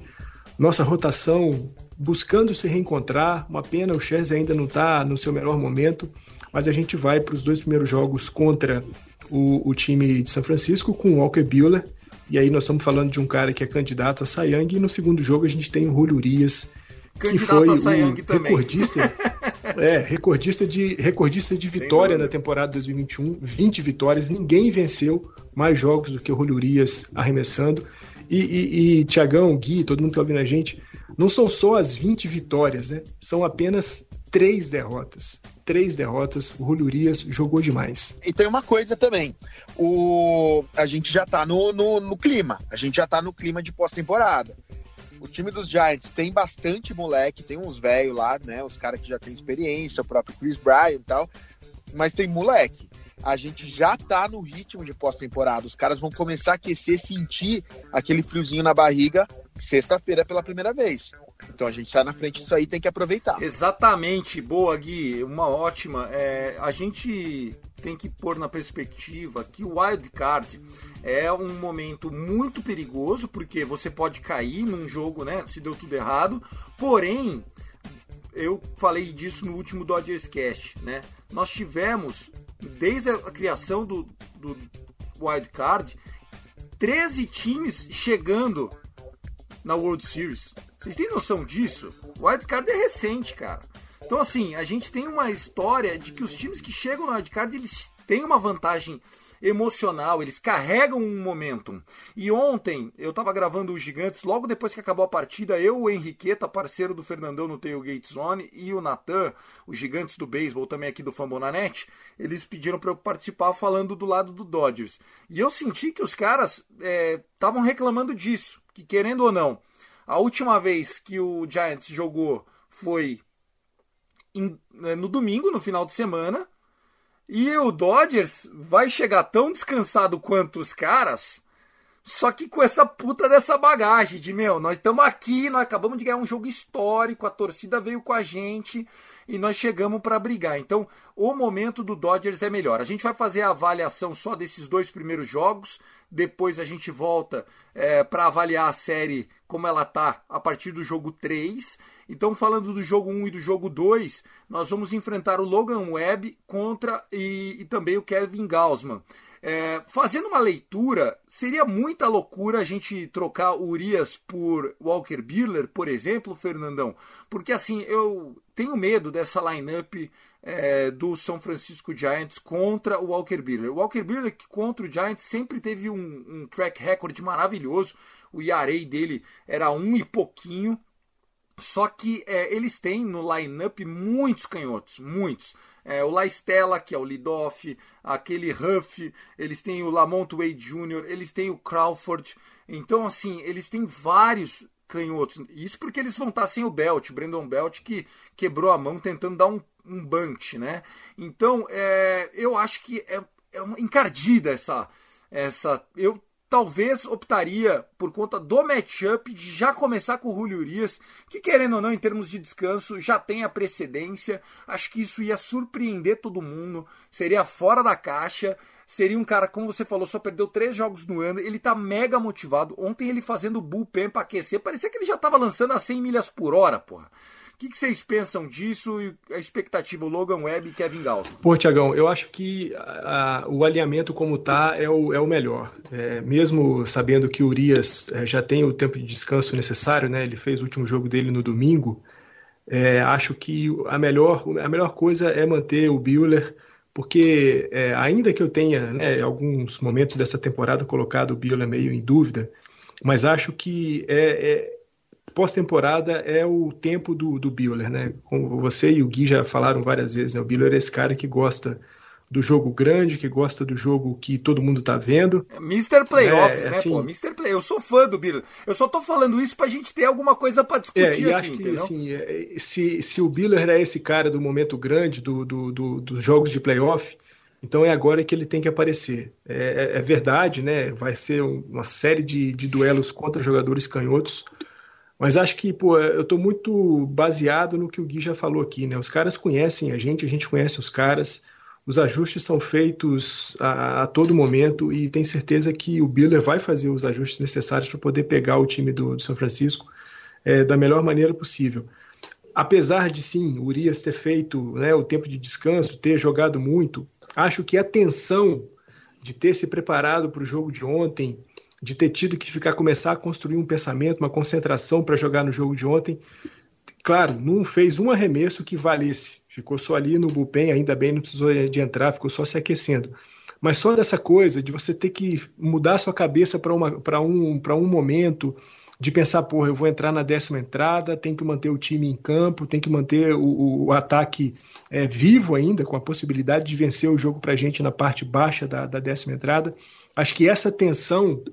Nossa rotação buscando se reencontrar. Uma pena, o Scherzer ainda não está no seu melhor momento, mas a gente vai para os dois primeiros jogos contra o, o, time de São Francisco com o Walker Buehler. E aí nós estamos falando de um cara que é candidato a Sayang. E no segundo jogo a gente tem o Julio Urias, que foi o recordista, é, recordista de, recordista de vitória na temporada 2021, 20 vitórias. Ninguém venceu mais jogos do que o Julio Urias arremessando. E, e, e Tiagão, Gui, todo mundo que está ouvindo a gente, não são só as 20 vitórias, né? São apenas três derrotas. Três derrotas, o Julio Urias jogou demais. E tem uma coisa também, o... a gente já tá no, no, no clima, a gente já tá no clima de pós-temporada. O time dos Giants tem bastante moleque, tem uns velhos lá, né? Os caras que já têm experiência, o próprio Chris Bryant e tal, mas tem moleque a gente já tá no ritmo de pós-temporada. Os caras vão começar a aquecer, sentir aquele friozinho na barriga sexta-feira pela primeira vez. Então a gente está na frente disso aí tem que aproveitar. Exatamente, boa Gui, uma ótima. É, a gente tem que pôr na perspectiva que o wild card é um momento muito perigoso porque você pode cair num jogo, né? Se deu tudo errado. Porém, eu falei disso no último Dodgers Cast, né? Nós tivemos desde a criação do, do wild card 13 times chegando na World Series. Vocês têm noção disso? O wildcard é recente, cara. Então, assim, a gente tem uma história de que os times que chegam no wildcard, eles têm uma vantagem emocional, eles carregam um momentum. E ontem, eu tava gravando os Gigantes, logo depois que acabou a partida, eu, o Henriqueta, parceiro do Fernandão no Tailgate Zone, e o Natan, os Gigantes do Beisebol, também aqui do Fambonanet, eles pediram para eu participar falando do lado do Dodgers. E eu senti que os caras estavam é, reclamando disso que querendo ou não, a última vez que o Giants jogou foi né, no domingo, no final de semana, e o Dodgers vai chegar tão descansado quanto os caras, só que com essa puta dessa bagagem de, meu, nós estamos aqui, nós acabamos de ganhar um jogo histórico, a torcida veio com a gente e nós chegamos para brigar. Então, o momento do Dodgers é melhor. A gente vai fazer a avaliação só desses dois primeiros jogos, depois a gente volta é, para avaliar a série como ela tá a partir do jogo 3. Então, falando do jogo 1 e do jogo 2, nós vamos enfrentar o Logan Webb contra e, e também o Kevin Gaussman. É, fazendo uma leitura, seria muita loucura a gente trocar o Urias por Walker Buehler, por exemplo, Fernandão, porque assim eu tenho medo dessa lineup é, do São Francisco Giants contra o Walker Buehler. O Walker Buehler que contra o Giants sempre teve um, um track record maravilhoso, o ERA dele era um e pouquinho, só que é, eles têm no lineup muitos canhotos, muitos. É, o La Stella, que é o leadoff, aquele Huff, eles têm o Lamont Wade Jr., eles têm o Crawford. Então, assim, eles têm vários canhotos. Isso porque eles vão estar sem o Belt, Brandon Belt, que quebrou a mão tentando dar um, um bunch, né? Então, é, eu acho que é, é uma encardida essa. essa eu talvez optaria por conta do matchup de já começar com o Julio Urias, que querendo ou não, em termos de descanso, já tem a precedência. Acho que isso ia surpreender todo mundo, seria fora da caixa. Seria um cara, como você falou, só perdeu três jogos no ano. Ele tá mega motivado. Ontem ele fazendo bullpen pra aquecer, parecia que ele já tava lançando a 100 milhas por hora, porra que, que vocês pensam disso e a expectativa, o Logan Webb e Kevin Gauss? Pô, Tiagão, eu acho que a, o alinhamento como tá é o, é o melhor. É, mesmo sabendo que o Urias é, já tem o tempo de descanso necessário, né? Ele fez o último jogo dele no domingo. É, acho que a melhor, a melhor coisa é manter o Buehler porque é, ainda que eu tenha né, alguns momentos dessa temporada colocado o Bieler meio em dúvida, mas acho que é, é pós-temporada é o tempo do, do né? Como você e o Gui já falaram várias vezes, né? O Bieler é esse cara que gosta do jogo grande, que gosta do jogo que todo mundo tá vendo. Mr. Playoffs, é, né, assim, pô? Mr. Play. Eu sou fã do Bieler. Eu só tô falando isso pra gente ter alguma coisa para discutir é, aqui, acho entendeu? Que, assim, é, se, se o Bieler é esse cara do momento grande do, do, do, dos jogos de playoff, então é agora que ele tem que aparecer. É, é, é verdade, né? Vai ser uma série de, de duelos contra jogadores canhotos. Mas acho que, pô, eu tô muito baseado no que o Gui já falou aqui, né? Os caras conhecem a gente, a gente conhece os caras os ajustes são feitos a, a, todo momento e tenho certeza que o Biller vai fazer os ajustes necessários para poder pegar o time do, do São Francisco é, da melhor maneira possível. Apesar de sim, o Urias ter feito né, o tempo de descanso, ter jogado muito, acho que a tensão de ter se preparado para o jogo de ontem, de ter tido que ficar começar a construir um pensamento, uma concentração para jogar no jogo de ontem, claro, não fez um arremesso que valesse. Ficou só ali no bullpen, ainda bem, não precisou de entrar, ficou só se aquecendo. Mas só dessa coisa de você ter que mudar sua cabeça para um, um momento, de pensar, porra, eu vou entrar na décima entrada, tem que manter o time em campo, tem que manter o, o ataque é, vivo ainda, com a possibilidade de vencer o jogo para a gente na parte baixa da, da décima entrada. Acho que essa tensão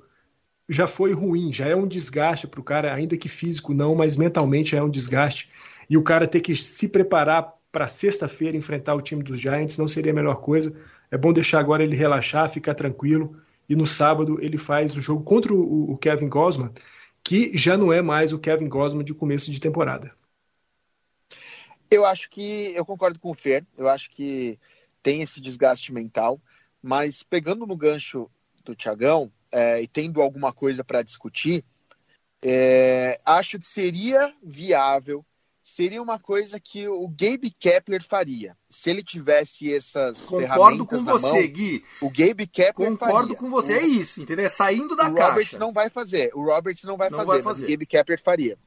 já foi ruim, já é um desgaste para o cara, ainda que físico não, mas mentalmente já é um desgaste. E o cara ter que se preparar para sexta-feira enfrentar o time dos Giants não seria a melhor coisa. É bom deixar agora ele relaxar, ficar tranquilo. E no sábado ele faz o jogo contra o, Kevin Gosman, que já não é mais o Kevin Gosman de começo de temporada. Eu acho que eu concordo com o Fer. Eu acho que tem esse desgaste mental, mas pegando no gancho do Tiagão, é, e tendo alguma coisa para discutir, é, acho que seria viável, seria uma coisa que o Gabe Kepler faria. Se ele tivesse essas Concordo com você, mão, Gui. O Gabe Kepler Concordo faria. com você, o, é isso, entendeu? É saindo da o caixa. O Roberts não vai fazer, o Roberts não vai, não fazer, vai fazer, o Gabe Kepler faria.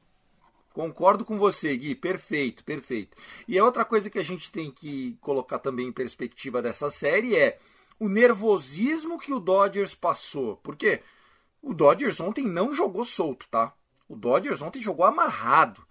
Concordo com você, Gui. Perfeito, perfeito. E a outra coisa que a gente tem que colocar também em perspectiva dessa série é o nervosismo que o Dodgers passou. Porque o Dodgers ontem não jogou solto, tá? O Dodgers ontem jogou amarrado.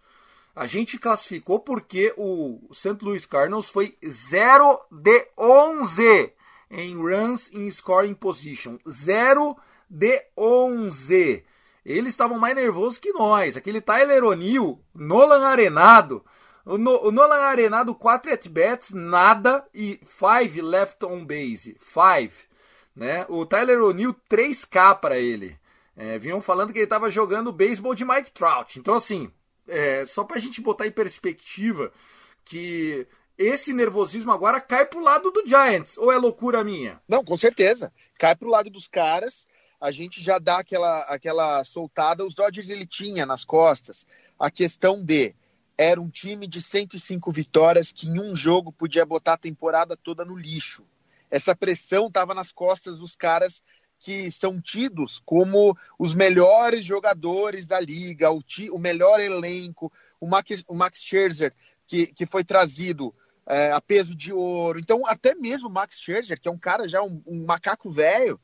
A gente classificou porque o St. Louis Cardinals foi 0 de 11 em runs in scoring position. 0 de 11. Eles estavam mais nervosos que nós. Aquele Tyler O'Neill, Nolan Arenado, o, no, o Nolan Arenado, 4 at-bats, nada e 5 left on base. 5. Né? O Tyler O'Neill, 3K para ele. É, vinham falando que ele estava jogando beisebol de Mike Trout. Então, assim, é, só para a gente botar em perspectiva que esse nervosismo agora cai pro lado do Giants. Ou é loucura minha? Não, com certeza. Cai pro lado dos caras. A gente já dá aquela, aquela soltada. Os Dodgers ele tinha nas costas a questão de era um time de 105 vitórias que em um jogo podia botar a temporada toda no lixo. Essa pressão estava nas costas dos caras que são tidos como os melhores jogadores da liga, o, ti, o melhor elenco, o Max, o Max Scherzer, que, que foi trazido é, a peso de ouro. Então, até mesmo o Max Scherzer, que é um cara já, um, um macaco velho,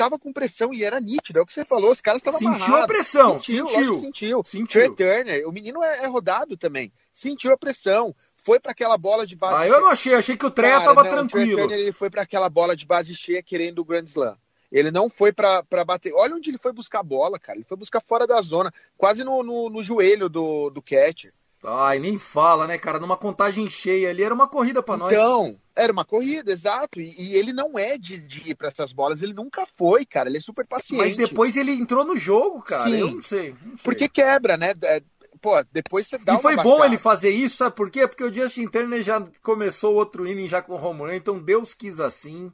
tava com pressão e era nítido, é o que você falou, os caras estavam Sentiu amarrados. a pressão, sentiu. Sentiu, sentiu. sentiu. Trey Turner, o menino é, é, rodado também, sentiu a pressão, foi para aquela bola de base Ah, eu não achei, achei que o Treia tava não, tranquilo. O Trey Turner ele foi para aquela bola de base cheia querendo o Grand Slam. Ele não foi para bater. Olha onde ele foi buscar a bola, cara. Ele foi buscar fora da zona, quase no, no, no joelho do, do catcher. Ai, nem fala, né, cara? Numa contagem cheia ali, era uma corrida para nós. Então, era uma corrida, exato. E, e ele não é de, de ir para essas bolas, ele nunca foi, cara. Ele é super paciente. Mas depois ele entrou no jogo, cara. Sim. Eu não sei. Não sei. Porque quebra, né? É, pô, depois você dá E foi baixada. bom ele fazer isso, sabe por quê? Porque o Justin Turner já começou outro inning já com home run, então Deus quis assim.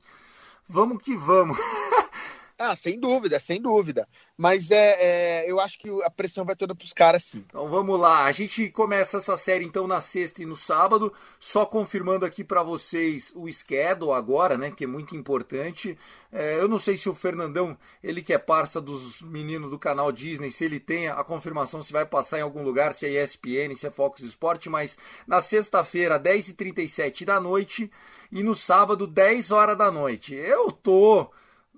Vamos que vamos. Ah, sem dúvida, sem dúvida. Mas é, é eu acho que a pressão vai toda para os caras, sim. Então vamos lá. A gente começa essa série então na sexta e no sábado. Só confirmando aqui para vocês o schedule agora, né? Que é muito importante. É, eu não sei se o Fernandão, ele que é parça dos meninos do canal Disney, se ele tem a confirmação se vai passar em algum lugar, se é ESPN, se é Fox Sport, mas na sexta-feira, 10h37 da noite e no sábado, 10 horas da noite. Eu tô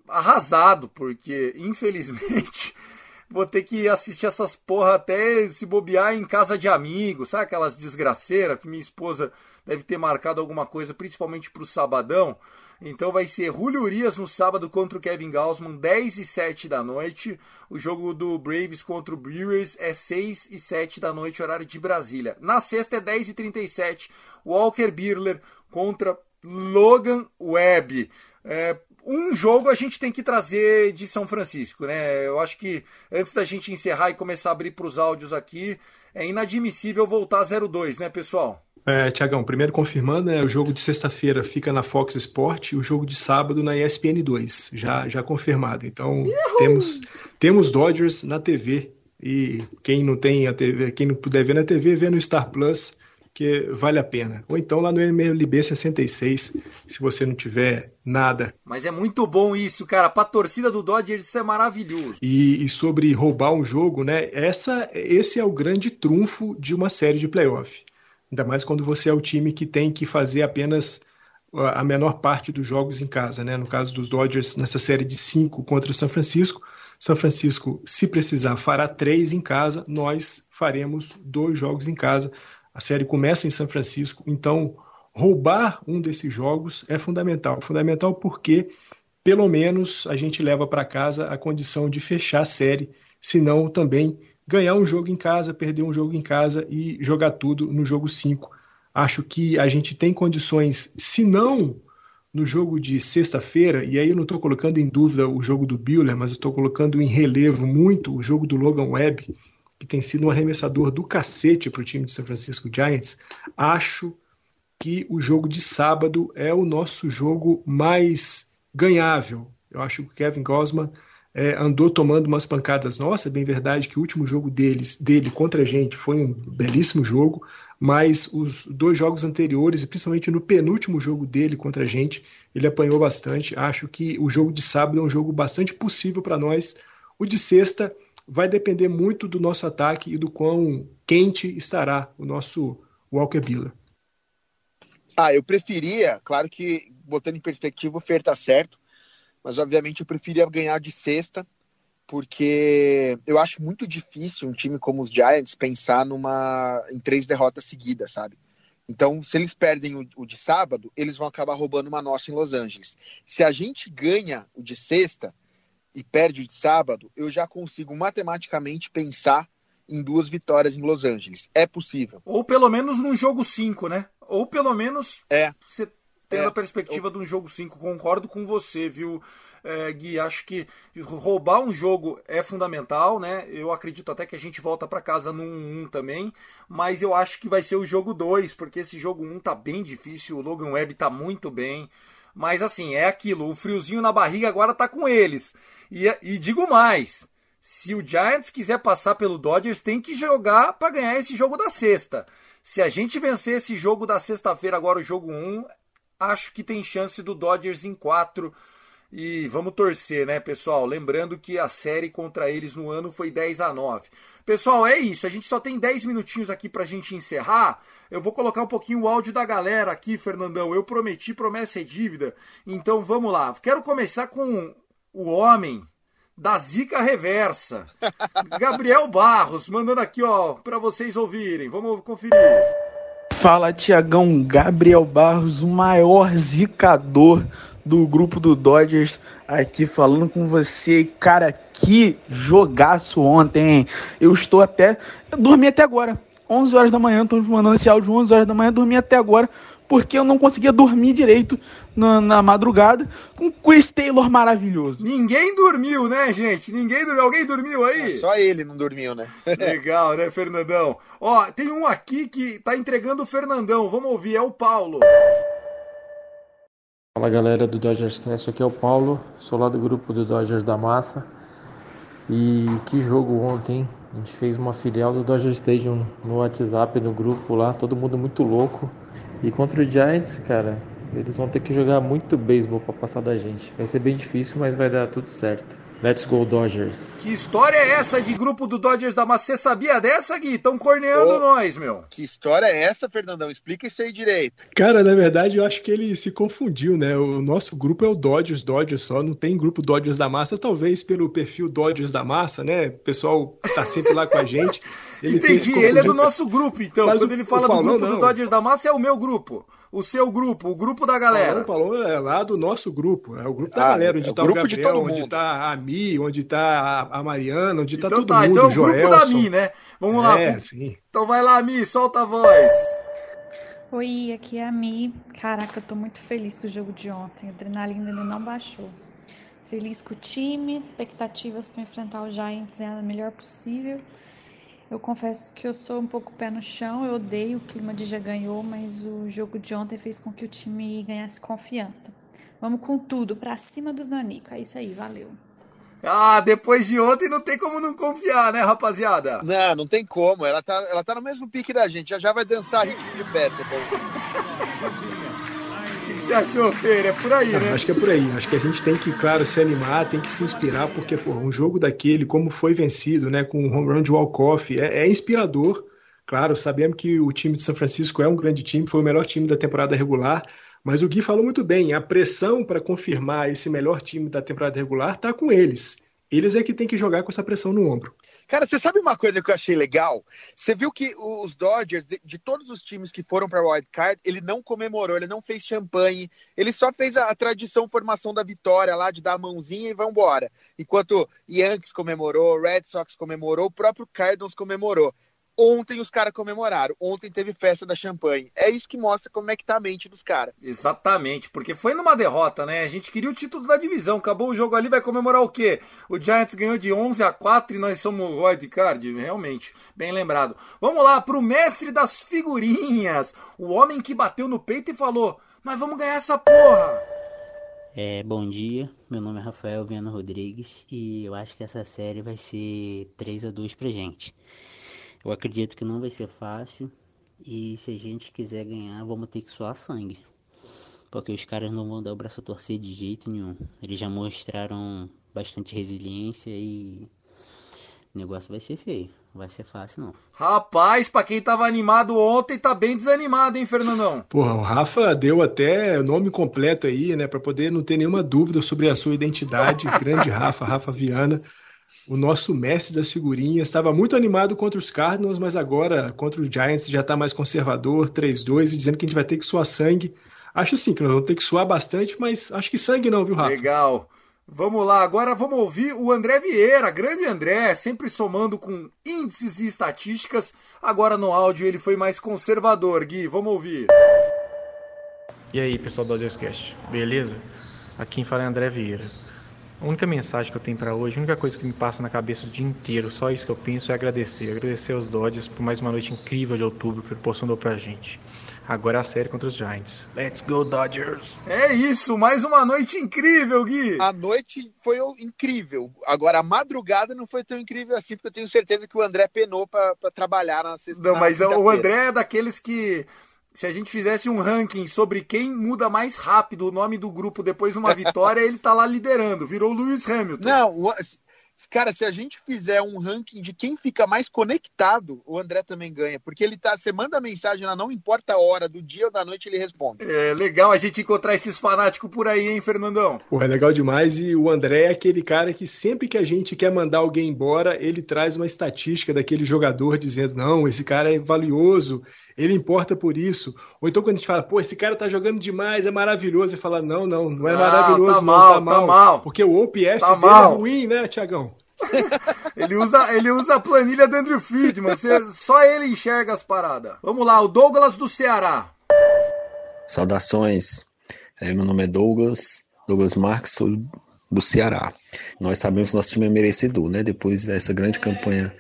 arrasado, porque infelizmente vou ter que assistir essas porra até se bobear em casa de amigos, sabe aquelas desgraceiras que minha esposa deve ter marcado alguma coisa, principalmente pro sabadão. Então vai ser Julio Urias no sábado contra o Kevin Gaussman, 10 e 7 da noite. O jogo do Braves contra o Brewers é 6 e 7 da noite, horário de Brasília. Na sexta é 10 e 37, Walker Birler contra Logan Webb. É, um jogo a gente tem que trazer de São Francisco, né? Eu acho que antes da gente encerrar e começar a abrir para os áudios aqui, é inadmissível voltar a 0-2, né, pessoal? É, Tiagão, primeiro confirmando, né, o jogo de sexta-feira fica na Fox Sport e o jogo de sábado na ESPN 2, já, já confirmado. Então, temos, temos Dodgers na TV e quem não tem a TV, quem não puder ver na TV, vê no Star Plus que vale a pena. Ou então lá no MLB 66, se você não tiver nada. Mas é muito bom isso, cara. Pra torcida do Dodgers isso é maravilhoso. E, e sobre roubar um jogo, né? Essa, esse é o grande trunfo de uma série de playoff. Ainda mais quando você é o time que tem que fazer apenas a menor parte dos jogos em casa, né? No caso dos Dodgers, nessa série de cinco contra o São Francisco, São Francisco, se precisar, fará três em casa, nós faremos dois jogos em casa. A série começa em São Francisco, então roubar um desses jogos é fundamental. Fundamental porque, pelo menos, a gente leva para casa a condição de fechar a série, se não também ganhar um jogo em casa, perder um jogo em casa e jogar tudo no jogo 5. Acho que a gente tem condições, se não no jogo de sexta-feira, e aí eu não estou colocando em dúvida o jogo do Buehler, mas estou colocando em relevo muito o jogo do Logan Webb, que tem sido um arremessador do cacete para o time de São Francisco Giants, acho que o jogo de sábado é o nosso jogo mais ganhável. Eu acho que o Kevin Gosman é, andou tomando umas pancadas. Nossa, é bem verdade que o último jogo deles, dele contra a gente foi um belíssimo jogo, mas os dois jogos anteriores, e principalmente no penúltimo jogo dele contra a gente, ele apanhou bastante. Acho que o jogo de sábado é um jogo bastante possível para nós. O de sexta vai depender muito do nosso ataque e do quão quente estará o nosso Walker Buehler. Ah, eu preferia, claro que botando em perspectiva o Fer tá certo, mas obviamente eu preferia ganhar de sexta, porque eu acho muito difícil um time como os Giants pensar numa em três derrotas seguidas, sabe? Então, se eles perdem o, o de sábado, eles vão acabar roubando uma nossa em Los Angeles. Se a gente ganha o de sexta, e perde de sábado, eu já consigo matematicamente pensar em duas vitórias em Los Angeles. É possível. Ou pelo menos num jogo 5, né? Ou pelo menos é. você tendo é. a perspectiva de um jogo 5. Concordo com você, viu, é, Gui? Acho que roubar um jogo é fundamental, né? Eu acredito até que a gente volta para casa no 1 um também, mas eu acho que vai ser o jogo 2, porque esse jogo 1 um tá bem difícil, o Logan Webb tá muito bem. Mas assim, é aquilo, o friozinho na barriga agora tá com eles. E, e digo mais: se o Giants quiser passar pelo Dodgers, tem que jogar para ganhar esse jogo da sexta. Se a gente vencer esse jogo da sexta-feira, agora o jogo 1, acho que tem chance do Dodgers em 4. E vamos torcer, né, pessoal? Lembrando que a série contra eles no ano foi 10 a 9. Pessoal, é isso. A gente só tem 10 minutinhos aqui pra gente encerrar. Eu vou colocar um pouquinho o áudio da galera aqui, Fernandão. Eu prometi, promessa é dívida. Então vamos lá. Quero começar com o homem da zica reversa. Gabriel Barros, mandando aqui, ó, para vocês ouvirem. Vamos conferir. Fala, Tiagão Gabriel Barros, o maior zicador do grupo do Dodgers aqui falando com você. Cara, que jogaço ontem, hein? Eu estou até. Eu dormi até agora. 11 horas da manhã, estou mandando esse áudio 11 horas da manhã, dormi até agora, porque eu não conseguia dormir direito na, na madrugada com Chris Taylor maravilhoso. Ninguém dormiu, né, gente? Ninguém dormiu. Alguém dormiu aí? É, só ele não dormiu, né? Legal, né, Fernandão? Ó, tem um aqui que tá entregando o Fernandão. Vamos ouvir, é o Paulo. Fala galera do Dodgers Cast, aqui é o Paulo, sou lá do grupo do Dodgers da Massa. E que jogo ontem, a gente fez uma filial do Dodger Stadium no WhatsApp, no grupo lá, todo mundo muito louco. E contra o Giants, cara, eles vão ter que jogar muito beisebol para passar da gente. Vai ser bem difícil, mas vai dar tudo certo. Let's go Dodgers. Que história é essa de grupo do Dodgers da Massa? Você sabia dessa, Gui? Estão corneando Ô, nós, meu. Que história é essa, Fernandão? Explica isso aí direito. Cara, na verdade, eu acho que ele se confundiu, né? O nosso grupo é o Dodgers, Dodgers só, não tem grupo Dodgers da Massa, talvez pelo perfil Dodgers da Massa, né? O pessoal tá sempre lá com a gente. Ele Entendi, ele é do nosso grupo, então. Mas Quando o, ele fala do grupo não. do Dodgers da Massa, é o meu grupo. O seu grupo, o grupo da galera. O Paulão é lá do nosso grupo, é o grupo da ah, galera, onde é tá o, o Gabriel, onde tá a Mi, onde tá a Mariana, onde tá então todo tá, mundo, então é o grupo Joelson. da Mi, né? Vamos lá. É, sim. Então vai lá, Mi, solta a voz. Oi, aqui é a Mi. Caraca, eu tô muito feliz com o jogo de ontem. A adrenalina ainda não baixou. Feliz com o time, expectativas para enfrentar o Giants é a melhor possível. Eu confesso que eu sou um pouco pé no chão, eu odeio o clima de já ganhou, mas o jogo de ontem fez com que o time ganhasse confiança. Vamos com tudo, pra cima dos Nanico. É isso aí, valeu. Ah, depois de ontem não tem como não confiar, né, rapaziada? Não, não tem como. Ela tá, ela tá no mesmo pique da gente. Já já vai dançar ritmo de festa. Que, você achou, Feira? É por aí, Ah, né? Acho que é por aí. Acho que a gente tem que, claro, se animar, tem que se inspirar, porque, pô, um jogo daquele, como foi vencido, né, com o home run de Walkoff, é, é inspirador. Claro, sabemos que o time de São Francisco é um grande time, foi o melhor time da temporada regular, mas o Gui falou muito bem, a pressão para confirmar esse melhor time da temporada regular tá com eles. Eles é que tem que jogar com essa pressão no ombro. Cara, você sabe uma coisa que eu achei legal? Você viu que os Dodgers, de, de todos os times que foram para Wild Card, ele não comemorou, ele não fez champanhe, ele só fez a, a tradição formação da vitória lá de dar a mãozinha e vai embora. Enquanto Yankees comemorou, Red Sox comemorou, o próprio Cardinals comemorou. Ontem os caras comemoraram, ontem teve festa da champanhe. É isso que mostra como é que tá a mente dos caras. Exatamente, porque foi numa derrota, né? A gente queria o título da divisão, acabou o jogo ali, vai comemorar o quê? O Giants ganhou de 11 a 4 e nós somos wild card, realmente, bem lembrado. Vamos lá pro mestre das figurinhas, o homem que bateu no peito e falou: "Nós vamos ganhar essa porra". É, bom dia, meu nome é Rafael Viana Rodrigues e eu acho que essa série vai ser 3 a 2 pra gente. Eu acredito que não vai ser fácil e se a gente quiser ganhar, vamos ter que suar sangue. Porque os caras não vão dar o braço a torcer de jeito nenhum. Eles já mostraram bastante resiliência e o negócio vai ser feio. Não vai ser fácil não. Rapaz, pra quem tava animado ontem, tá bem desanimado, hein, Fernandão? Porra, o Rafa deu até nome completo aí, né, para poder não ter nenhuma dúvida sobre a sua identidade. Grande Rafa, Rafa Viana, o nosso mestre das figurinhas. Estava muito animado contra os Cardinals, mas agora contra o Giants já tá mais conservador, 3-2, e dizendo que a gente vai ter que suar sangue. Acho sim que nós vamos ter que suar bastante, mas acho que sangue não, viu, Rafa? Legal. Vamos lá, agora vamos ouvir o André Vieira, grande André, sempre somando com índices e estatísticas. Agora no áudio ele foi mais conservador. Gui, vamos ouvir. E aí, pessoal do Audioscast, beleza? Aqui quem fala é André Vieira. A única mensagem que eu tenho para hoje, a única coisa que me passa na cabeça o dia inteiro, só isso que eu penso é agradecer. Agradecer aos Dodgers por mais uma noite incrível de outubro que proporcionou pra gente. Agora a série contra os Giants. Let's go Dodgers! É isso, mais uma noite incrível, Gui. A noite foi incrível. Agora, a madrugada não foi tão incrível assim, porque eu tenho certeza que o André penou para trabalhar na sexta Não, mas o André é daqueles que se a gente fizesse um ranking sobre quem muda mais rápido o nome do grupo depois de uma vitória, ele tá lá liderando, virou Lewis Hamilton. Não, cara, se a gente fizer um ranking de quem fica mais conectado, o André também ganha, porque ele tá, você manda a mensagem, ela não importa a hora, do dia ou da noite ele responde. É legal a gente encontrar esses fanáticos por aí, hein, Fernandão? Pô, é legal demais e o André é aquele cara que sempre que a gente quer mandar alguém embora, ele traz uma estatística daquele jogador dizendo, não, esse cara é valioso, ele importa por isso. Ou então quando a gente fala, pô, esse cara tá jogando demais, é maravilhoso, e fala, não, não, não é Ah, maravilhoso, tá não, mal, tá mal. tá mal. Porque o OPS Tá dele mal. é ruim, né, Tiagão? Ele usa, ele usa a planilha do Andrew Friedman, você- só ele enxerga as paradas. Vamos lá, o Douglas do Ceará. Saudações, É, meu nome é Douglas, Douglas Marques, sou do Ceará. Nós sabemos que nosso time é merecedor, né? Depois dessa grande campanha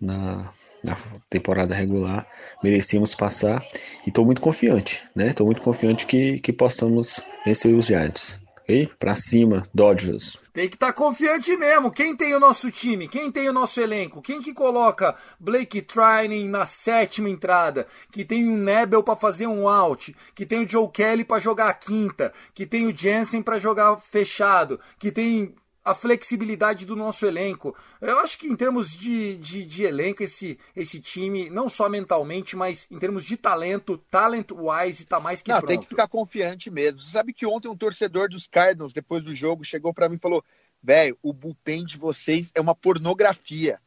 na, na temporada regular, merecíamos passar e estou muito confiante, né? Estou muito confiante que, que possamos vencer os Giants. Ok? Pra cima, Dodgers. Tem que estar tá confiante mesmo. Quem tem o nosso time? Quem tem o nosso elenco? Quem que coloca Blake Trining na sétima entrada? Que tem o Nebel para fazer um out? Que tem o Joe Kelly para jogar a quinta? Que tem o Jensen para jogar fechado? Que tem a flexibilidade do nosso elenco. Eu acho que em termos de, de, de, elenco, esse, esse time, não só mentalmente, mas em termos de talento, talent-wise, tá mais que não, pronto. tem que ficar confiante mesmo. Você sabe que ontem um torcedor dos Cardinals, depois do jogo, chegou para mim e falou: velho, o bullpen de vocês é uma pornografia.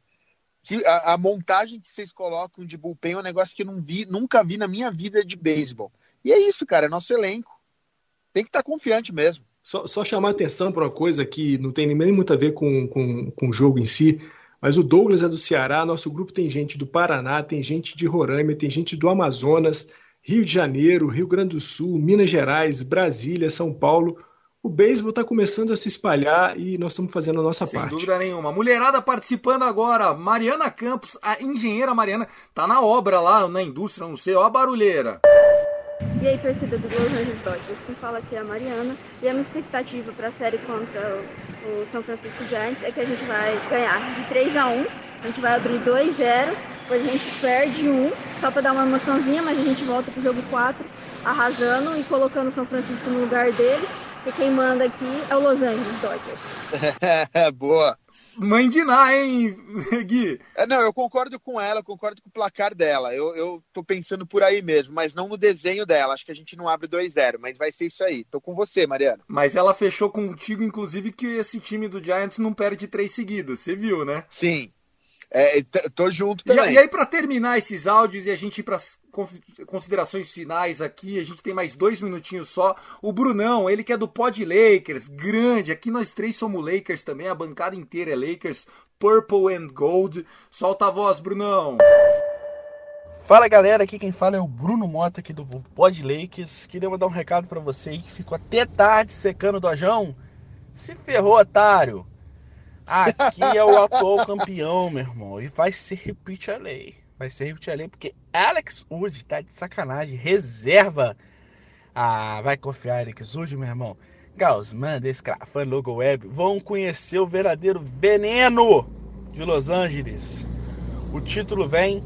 A, a, montagem que vocês colocam de bullpen é um negócio que eu não vi, nunca vi na minha vida de beisebol. E é isso, cara, é nosso elenco. Tem que estar tá confiante mesmo. Só, só chamar atenção para uma coisa que não tem nem muito a ver com, com, com o jogo em si, mas o Douglas é do Ceará, nosso grupo tem gente do Paraná, tem gente de Roraima, tem gente do Amazonas, Rio de Janeiro, Rio Grande do Sul, Minas Gerais, Brasília, São Paulo. O beisebol está começando a se espalhar e nós estamos fazendo a nossa Sem parte. Sem dúvida nenhuma. Mulherada participando agora. Mariana Campos, a engenheira Mariana, tá na obra lá, na indústria, não sei, ó a barulheira. E aí, torcida do Los Angeles Dodgers, quem fala aqui é a Mariana. E a minha expectativa para a série contra o São Francisco Giants é que a gente vai ganhar de 3 a 1 a gente vai abrir 2-0, depois a gente perde um, só para dar uma emoçãozinha, mas a gente volta pro jogo 4, arrasando e colocando o São Francisco no lugar deles, porque quem manda aqui é o Los Angeles Dodgers. Boa! Mãe de Ná, hein, Gui? É, não, eu concordo com ela, concordo com o placar dela. Eu, eu tô pensando por aí mesmo, mas não no desenho dela. Acho que a gente não abre 2-0, mas vai ser isso aí. Tô com você, Mariana. Mas ela fechou contigo, inclusive, que esse time do Giants não perde três seguidos. Você viu, né? Sim. É, tô junto também. E, e aí, para terminar esses áudios e a gente ir para considerações finais aqui, a gente tem mais dois minutinhos só. O Brunão, ele que é do Pod Lakers, grande. Aqui nós três somos Lakers também, a bancada inteira é Lakers, Purple and Gold. Solta a voz, Brunão. Fala galera, aqui quem fala é o Bruno Mota aqui do Pod Lakers. Queria mandar um recado para você aí que ficou até tarde secando o dojão. Se ferrou, otário. Aqui é o atual campeão, meu irmão. E vai ser repeat a lei. Vai ser a lei porque Alex Wood tá de sacanagem. Reserva. Ah, vai confiar, Alex Wood, meu irmão. Gaussman, Descrafan, Logo Web vão conhecer o verdadeiro veneno de Los Angeles. O título vem,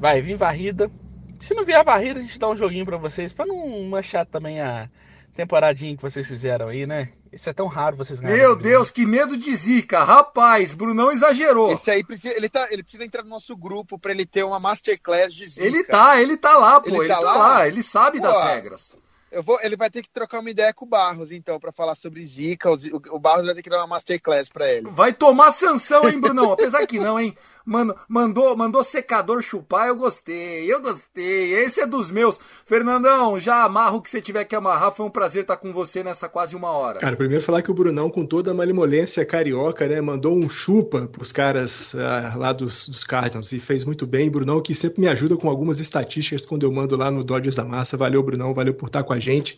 vai vir varrida. Se não vier a varrida, a gente dá um joguinho para vocês, para não manchar também a temporadinha que vocês fizeram aí, né? Isso é tão raro vocês ganharem. Meu Deus, que medo de zica. Rapaz, Brunão exagerou. Esse aí precisa, ele, tá, ele precisa entrar no nosso grupo para ele ter uma masterclass de zica. Ele tá, ele tá lá, pô. Ele, ele tá, tá lá? lá? ele sabe pô, das regras. Eu vou, ele vai ter que trocar uma ideia com o Barros, então, para falar sobre Zika. O, o, Barros vai ter que dar uma masterclass para ele. Vai tomar sanção, hein, Brunão? Apesar que não, hein? Mano, mandou, mandou secador chupar, eu gostei, eu gostei. Esse é dos meus. Fernandão, já amarra o que você tiver que amarrar. Foi um prazer estar com você nessa quase uma hora. Cara, primeiro falar que o Brunão, com toda a malemolência carioca, né, mandou um chupa pros caras uh, lá dos, dos Cardinals e fez muito bem. Brunão, que sempre me ajuda com algumas estatísticas quando eu mando lá no Dodgers da Massa. Valeu, Brunão, valeu por estar com a gente.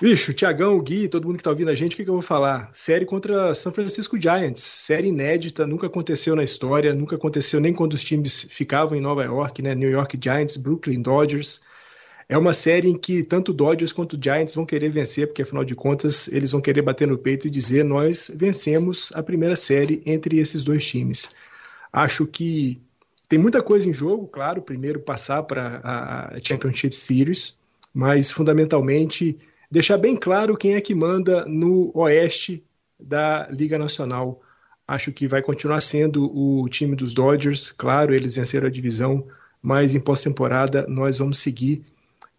Bicho, Tiagão, Gui, todo mundo que tá ouvindo a gente, o que, que eu vou falar? Série contra São Francisco Giants. Série inédita, nunca aconteceu na história, nunca aconteceu nem quando os times ficavam em Nova York, né? New York Giants, Brooklyn Dodgers. É uma série em que tanto Dodgers quanto Giants vão querer vencer, porque afinal de contas eles vão querer bater no peito e dizer: nós vencemos a primeira série entre esses dois times. Acho que tem muita coisa em jogo, claro. Primeiro, passar para a Championship Series, mas fundamentalmente deixar bem claro quem é que manda no oeste da Liga Nacional. Acho que vai continuar sendo o time dos Dodgers. Claro, eles venceram a divisão, mas em pós-temporada nós vamos seguir.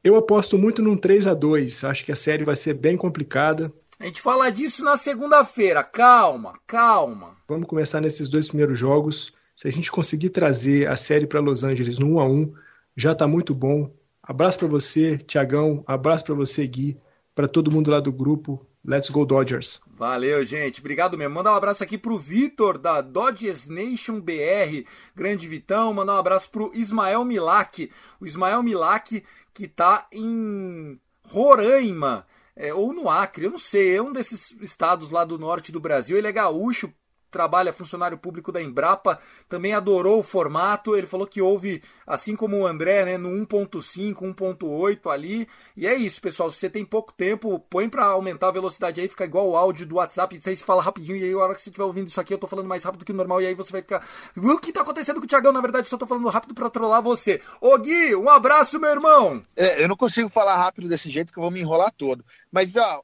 Eu aposto muito num 3 a 2 Acho que a série vai ser bem complicada. A gente fala disso na segunda-feira. Calma, calma. Vamos começar nesses dois primeiros jogos. Se a gente conseguir trazer a série para Los Angeles no 1 a 1 já está muito bom. Abraço para você, Tiagão. Abraço para você, Gui para todo mundo lá do grupo. Let's go Dodgers. Valeu, gente. Obrigado mesmo. Mandar um abraço aqui pro Vitor da Dodgers Nation BR, grande Vitão. Mandar um abraço pro Ismael Milak. O Ismael Milak que tá em Roraima, é, ou no Acre, eu não sei, é um desses estados lá do norte do Brasil. Ele é gaúcho, trabalha funcionário público da Embrapa, também adorou o formato. Ele falou que houve, assim como o André, né, no 1.5, 1.8 ali. E é isso, pessoal. Se você tem pouco tempo, põe para aumentar a velocidade aí, fica igual o áudio do WhatsApp. Isso aí se fala rapidinho e aí a hora que você estiver ouvindo isso aqui, eu tô falando mais rápido que o normal e aí você vai ficar, o que tá acontecendo com o Thiagão? Na verdade, eu só tô falando rápido para trollar você. Ô Gui, um abraço, meu irmão. É, eu não consigo falar rápido desse jeito que eu vou me enrolar todo. Mas ó,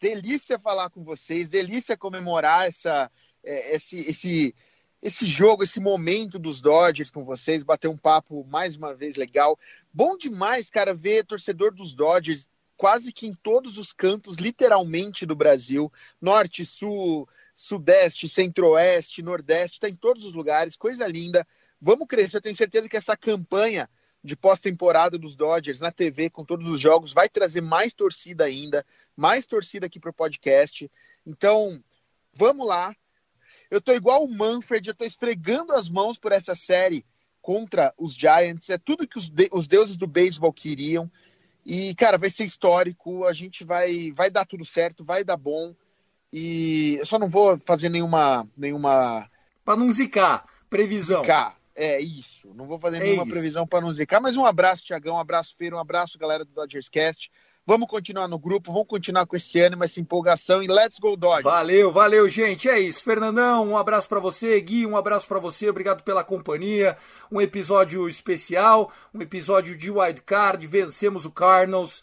delícia falar com vocês, delícia comemorar essa, esse, esse, esse jogo, esse momento dos Dodgers com vocês, bater um papo mais uma vez legal. Bom demais, cara, ver torcedor dos Dodgers quase que em todos os cantos, literalmente, do Brasil. Norte, sul, sudeste, centro-oeste, nordeste, está em todos os lugares, coisa linda. Vamos crescer, eu tenho certeza que essa campanha de pós-temporada dos Dodgers na TV com todos os jogos vai trazer mais torcida ainda, mais torcida aqui para o podcast. Então, vamos lá. Eu tô igual o Manfred, eu tô esfregando as mãos por essa série contra os Giants. É tudo que os, de os deuses do beisebol queriam. E, cara, vai ser histórico. A gente vai, vai dar tudo certo, vai dar bom. E eu só não vou fazer nenhuma. nenhuma... Para não zicar. Previsão. Zicar. É isso. Não vou fazer é nenhuma isso. previsão para não zicar, mas um abraço, Tiagão, um abraço, Feira, um abraço, galera do Dodgers Cast. Vamos continuar no grupo, vamos continuar com esse ano, essa empolgação e let's go Dodgers. Valeu, valeu, gente. É isso. Fernandão, um abraço para você, Gui, um abraço para você. Obrigado pela companhia. Um episódio especial, um episódio de wild card. Vencemos o Cardinals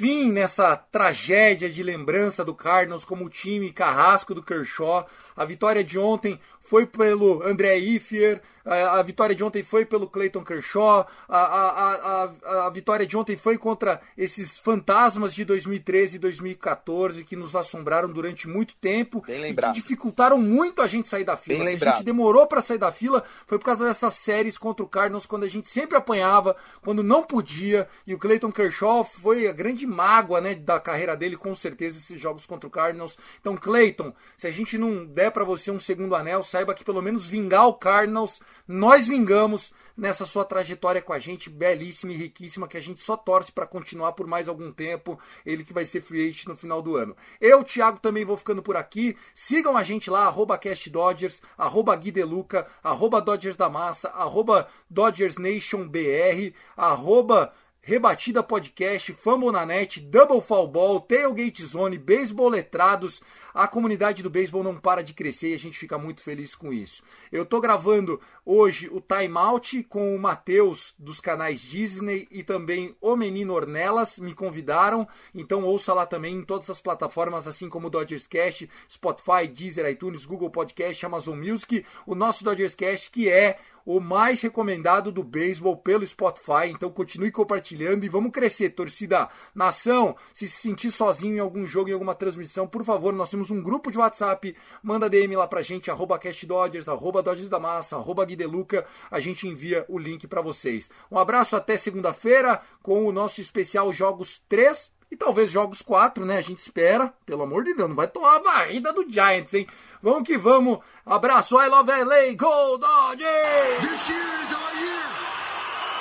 fim nessa tragédia de lembrança do Cardinals como time carrasco do Kershaw. A vitória de ontem foi pelo André Iffer, a, vitória de ontem foi pelo Clayton Kershaw, a, a, a, a, vitória de ontem foi contra esses fantasmas de 2013 e 2014 que nos assombraram durante muito tempo e que dificultaram muito a gente sair da fila. Bem a gente demorou para sair da fila, foi por causa dessas séries contra o Cardinals, quando a gente sempre apanhava, quando não podia, e o Clayton Kershaw foi a grande mágoa né, da carreira dele, com certeza, esses jogos contra o Cardinals. Então, Clayton, se a gente não der para você um segundo anel, saiba que pelo menos vingar o Cardinals nós vingamos nessa sua trajetória com a gente, belíssima e riquíssima, que a gente só torce para continuar por mais algum tempo. Ele que vai ser free agent no final do ano. Eu, Thiago, também vou ficando por aqui. Sigam a gente lá, arroba CastDodgers, arroba Guideluca, arroba Dodgers da Massa, arroba Dodgers Nation BR, arroba Rebatida Podcast, Fumble na Net, Double Fall Ball, Tailgate Zone, Beisebol Letrados. A comunidade do beisebol não para de crescer e a gente fica muito feliz com isso. Eu tô gravando hoje o Time Out com o Matheus dos canais Disney e também o Menino Ornelas me convidaram, então ouça lá também em todas as plataformas, assim como o Dodgers Cast, Spotify, Deezer, iTunes, Google Podcast, Amazon Music, o nosso Dodgers Cast que é o mais recomendado do beisebol pelo Spotify. Então continue compartilhando e vamos crescer, torcida. Nação, se se sentir sozinho em algum jogo, em alguma transmissão, por favor, nós temos um grupo de WhatsApp, manda DM lá pra gente, arroba CastDodgers, arroba Dodgers da Massa, arroba Guideluca, a gente envia o link para vocês. Um abraço até segunda-feira com o nosso especial Jogos 3 e talvez jogos 4, né? A gente espera. Pelo amor de Deus, não vai tomar a varrida do Giants, hein? Vamos que vamos. Abraço, I love LA, Go Dodgers! This year is our year.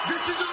This is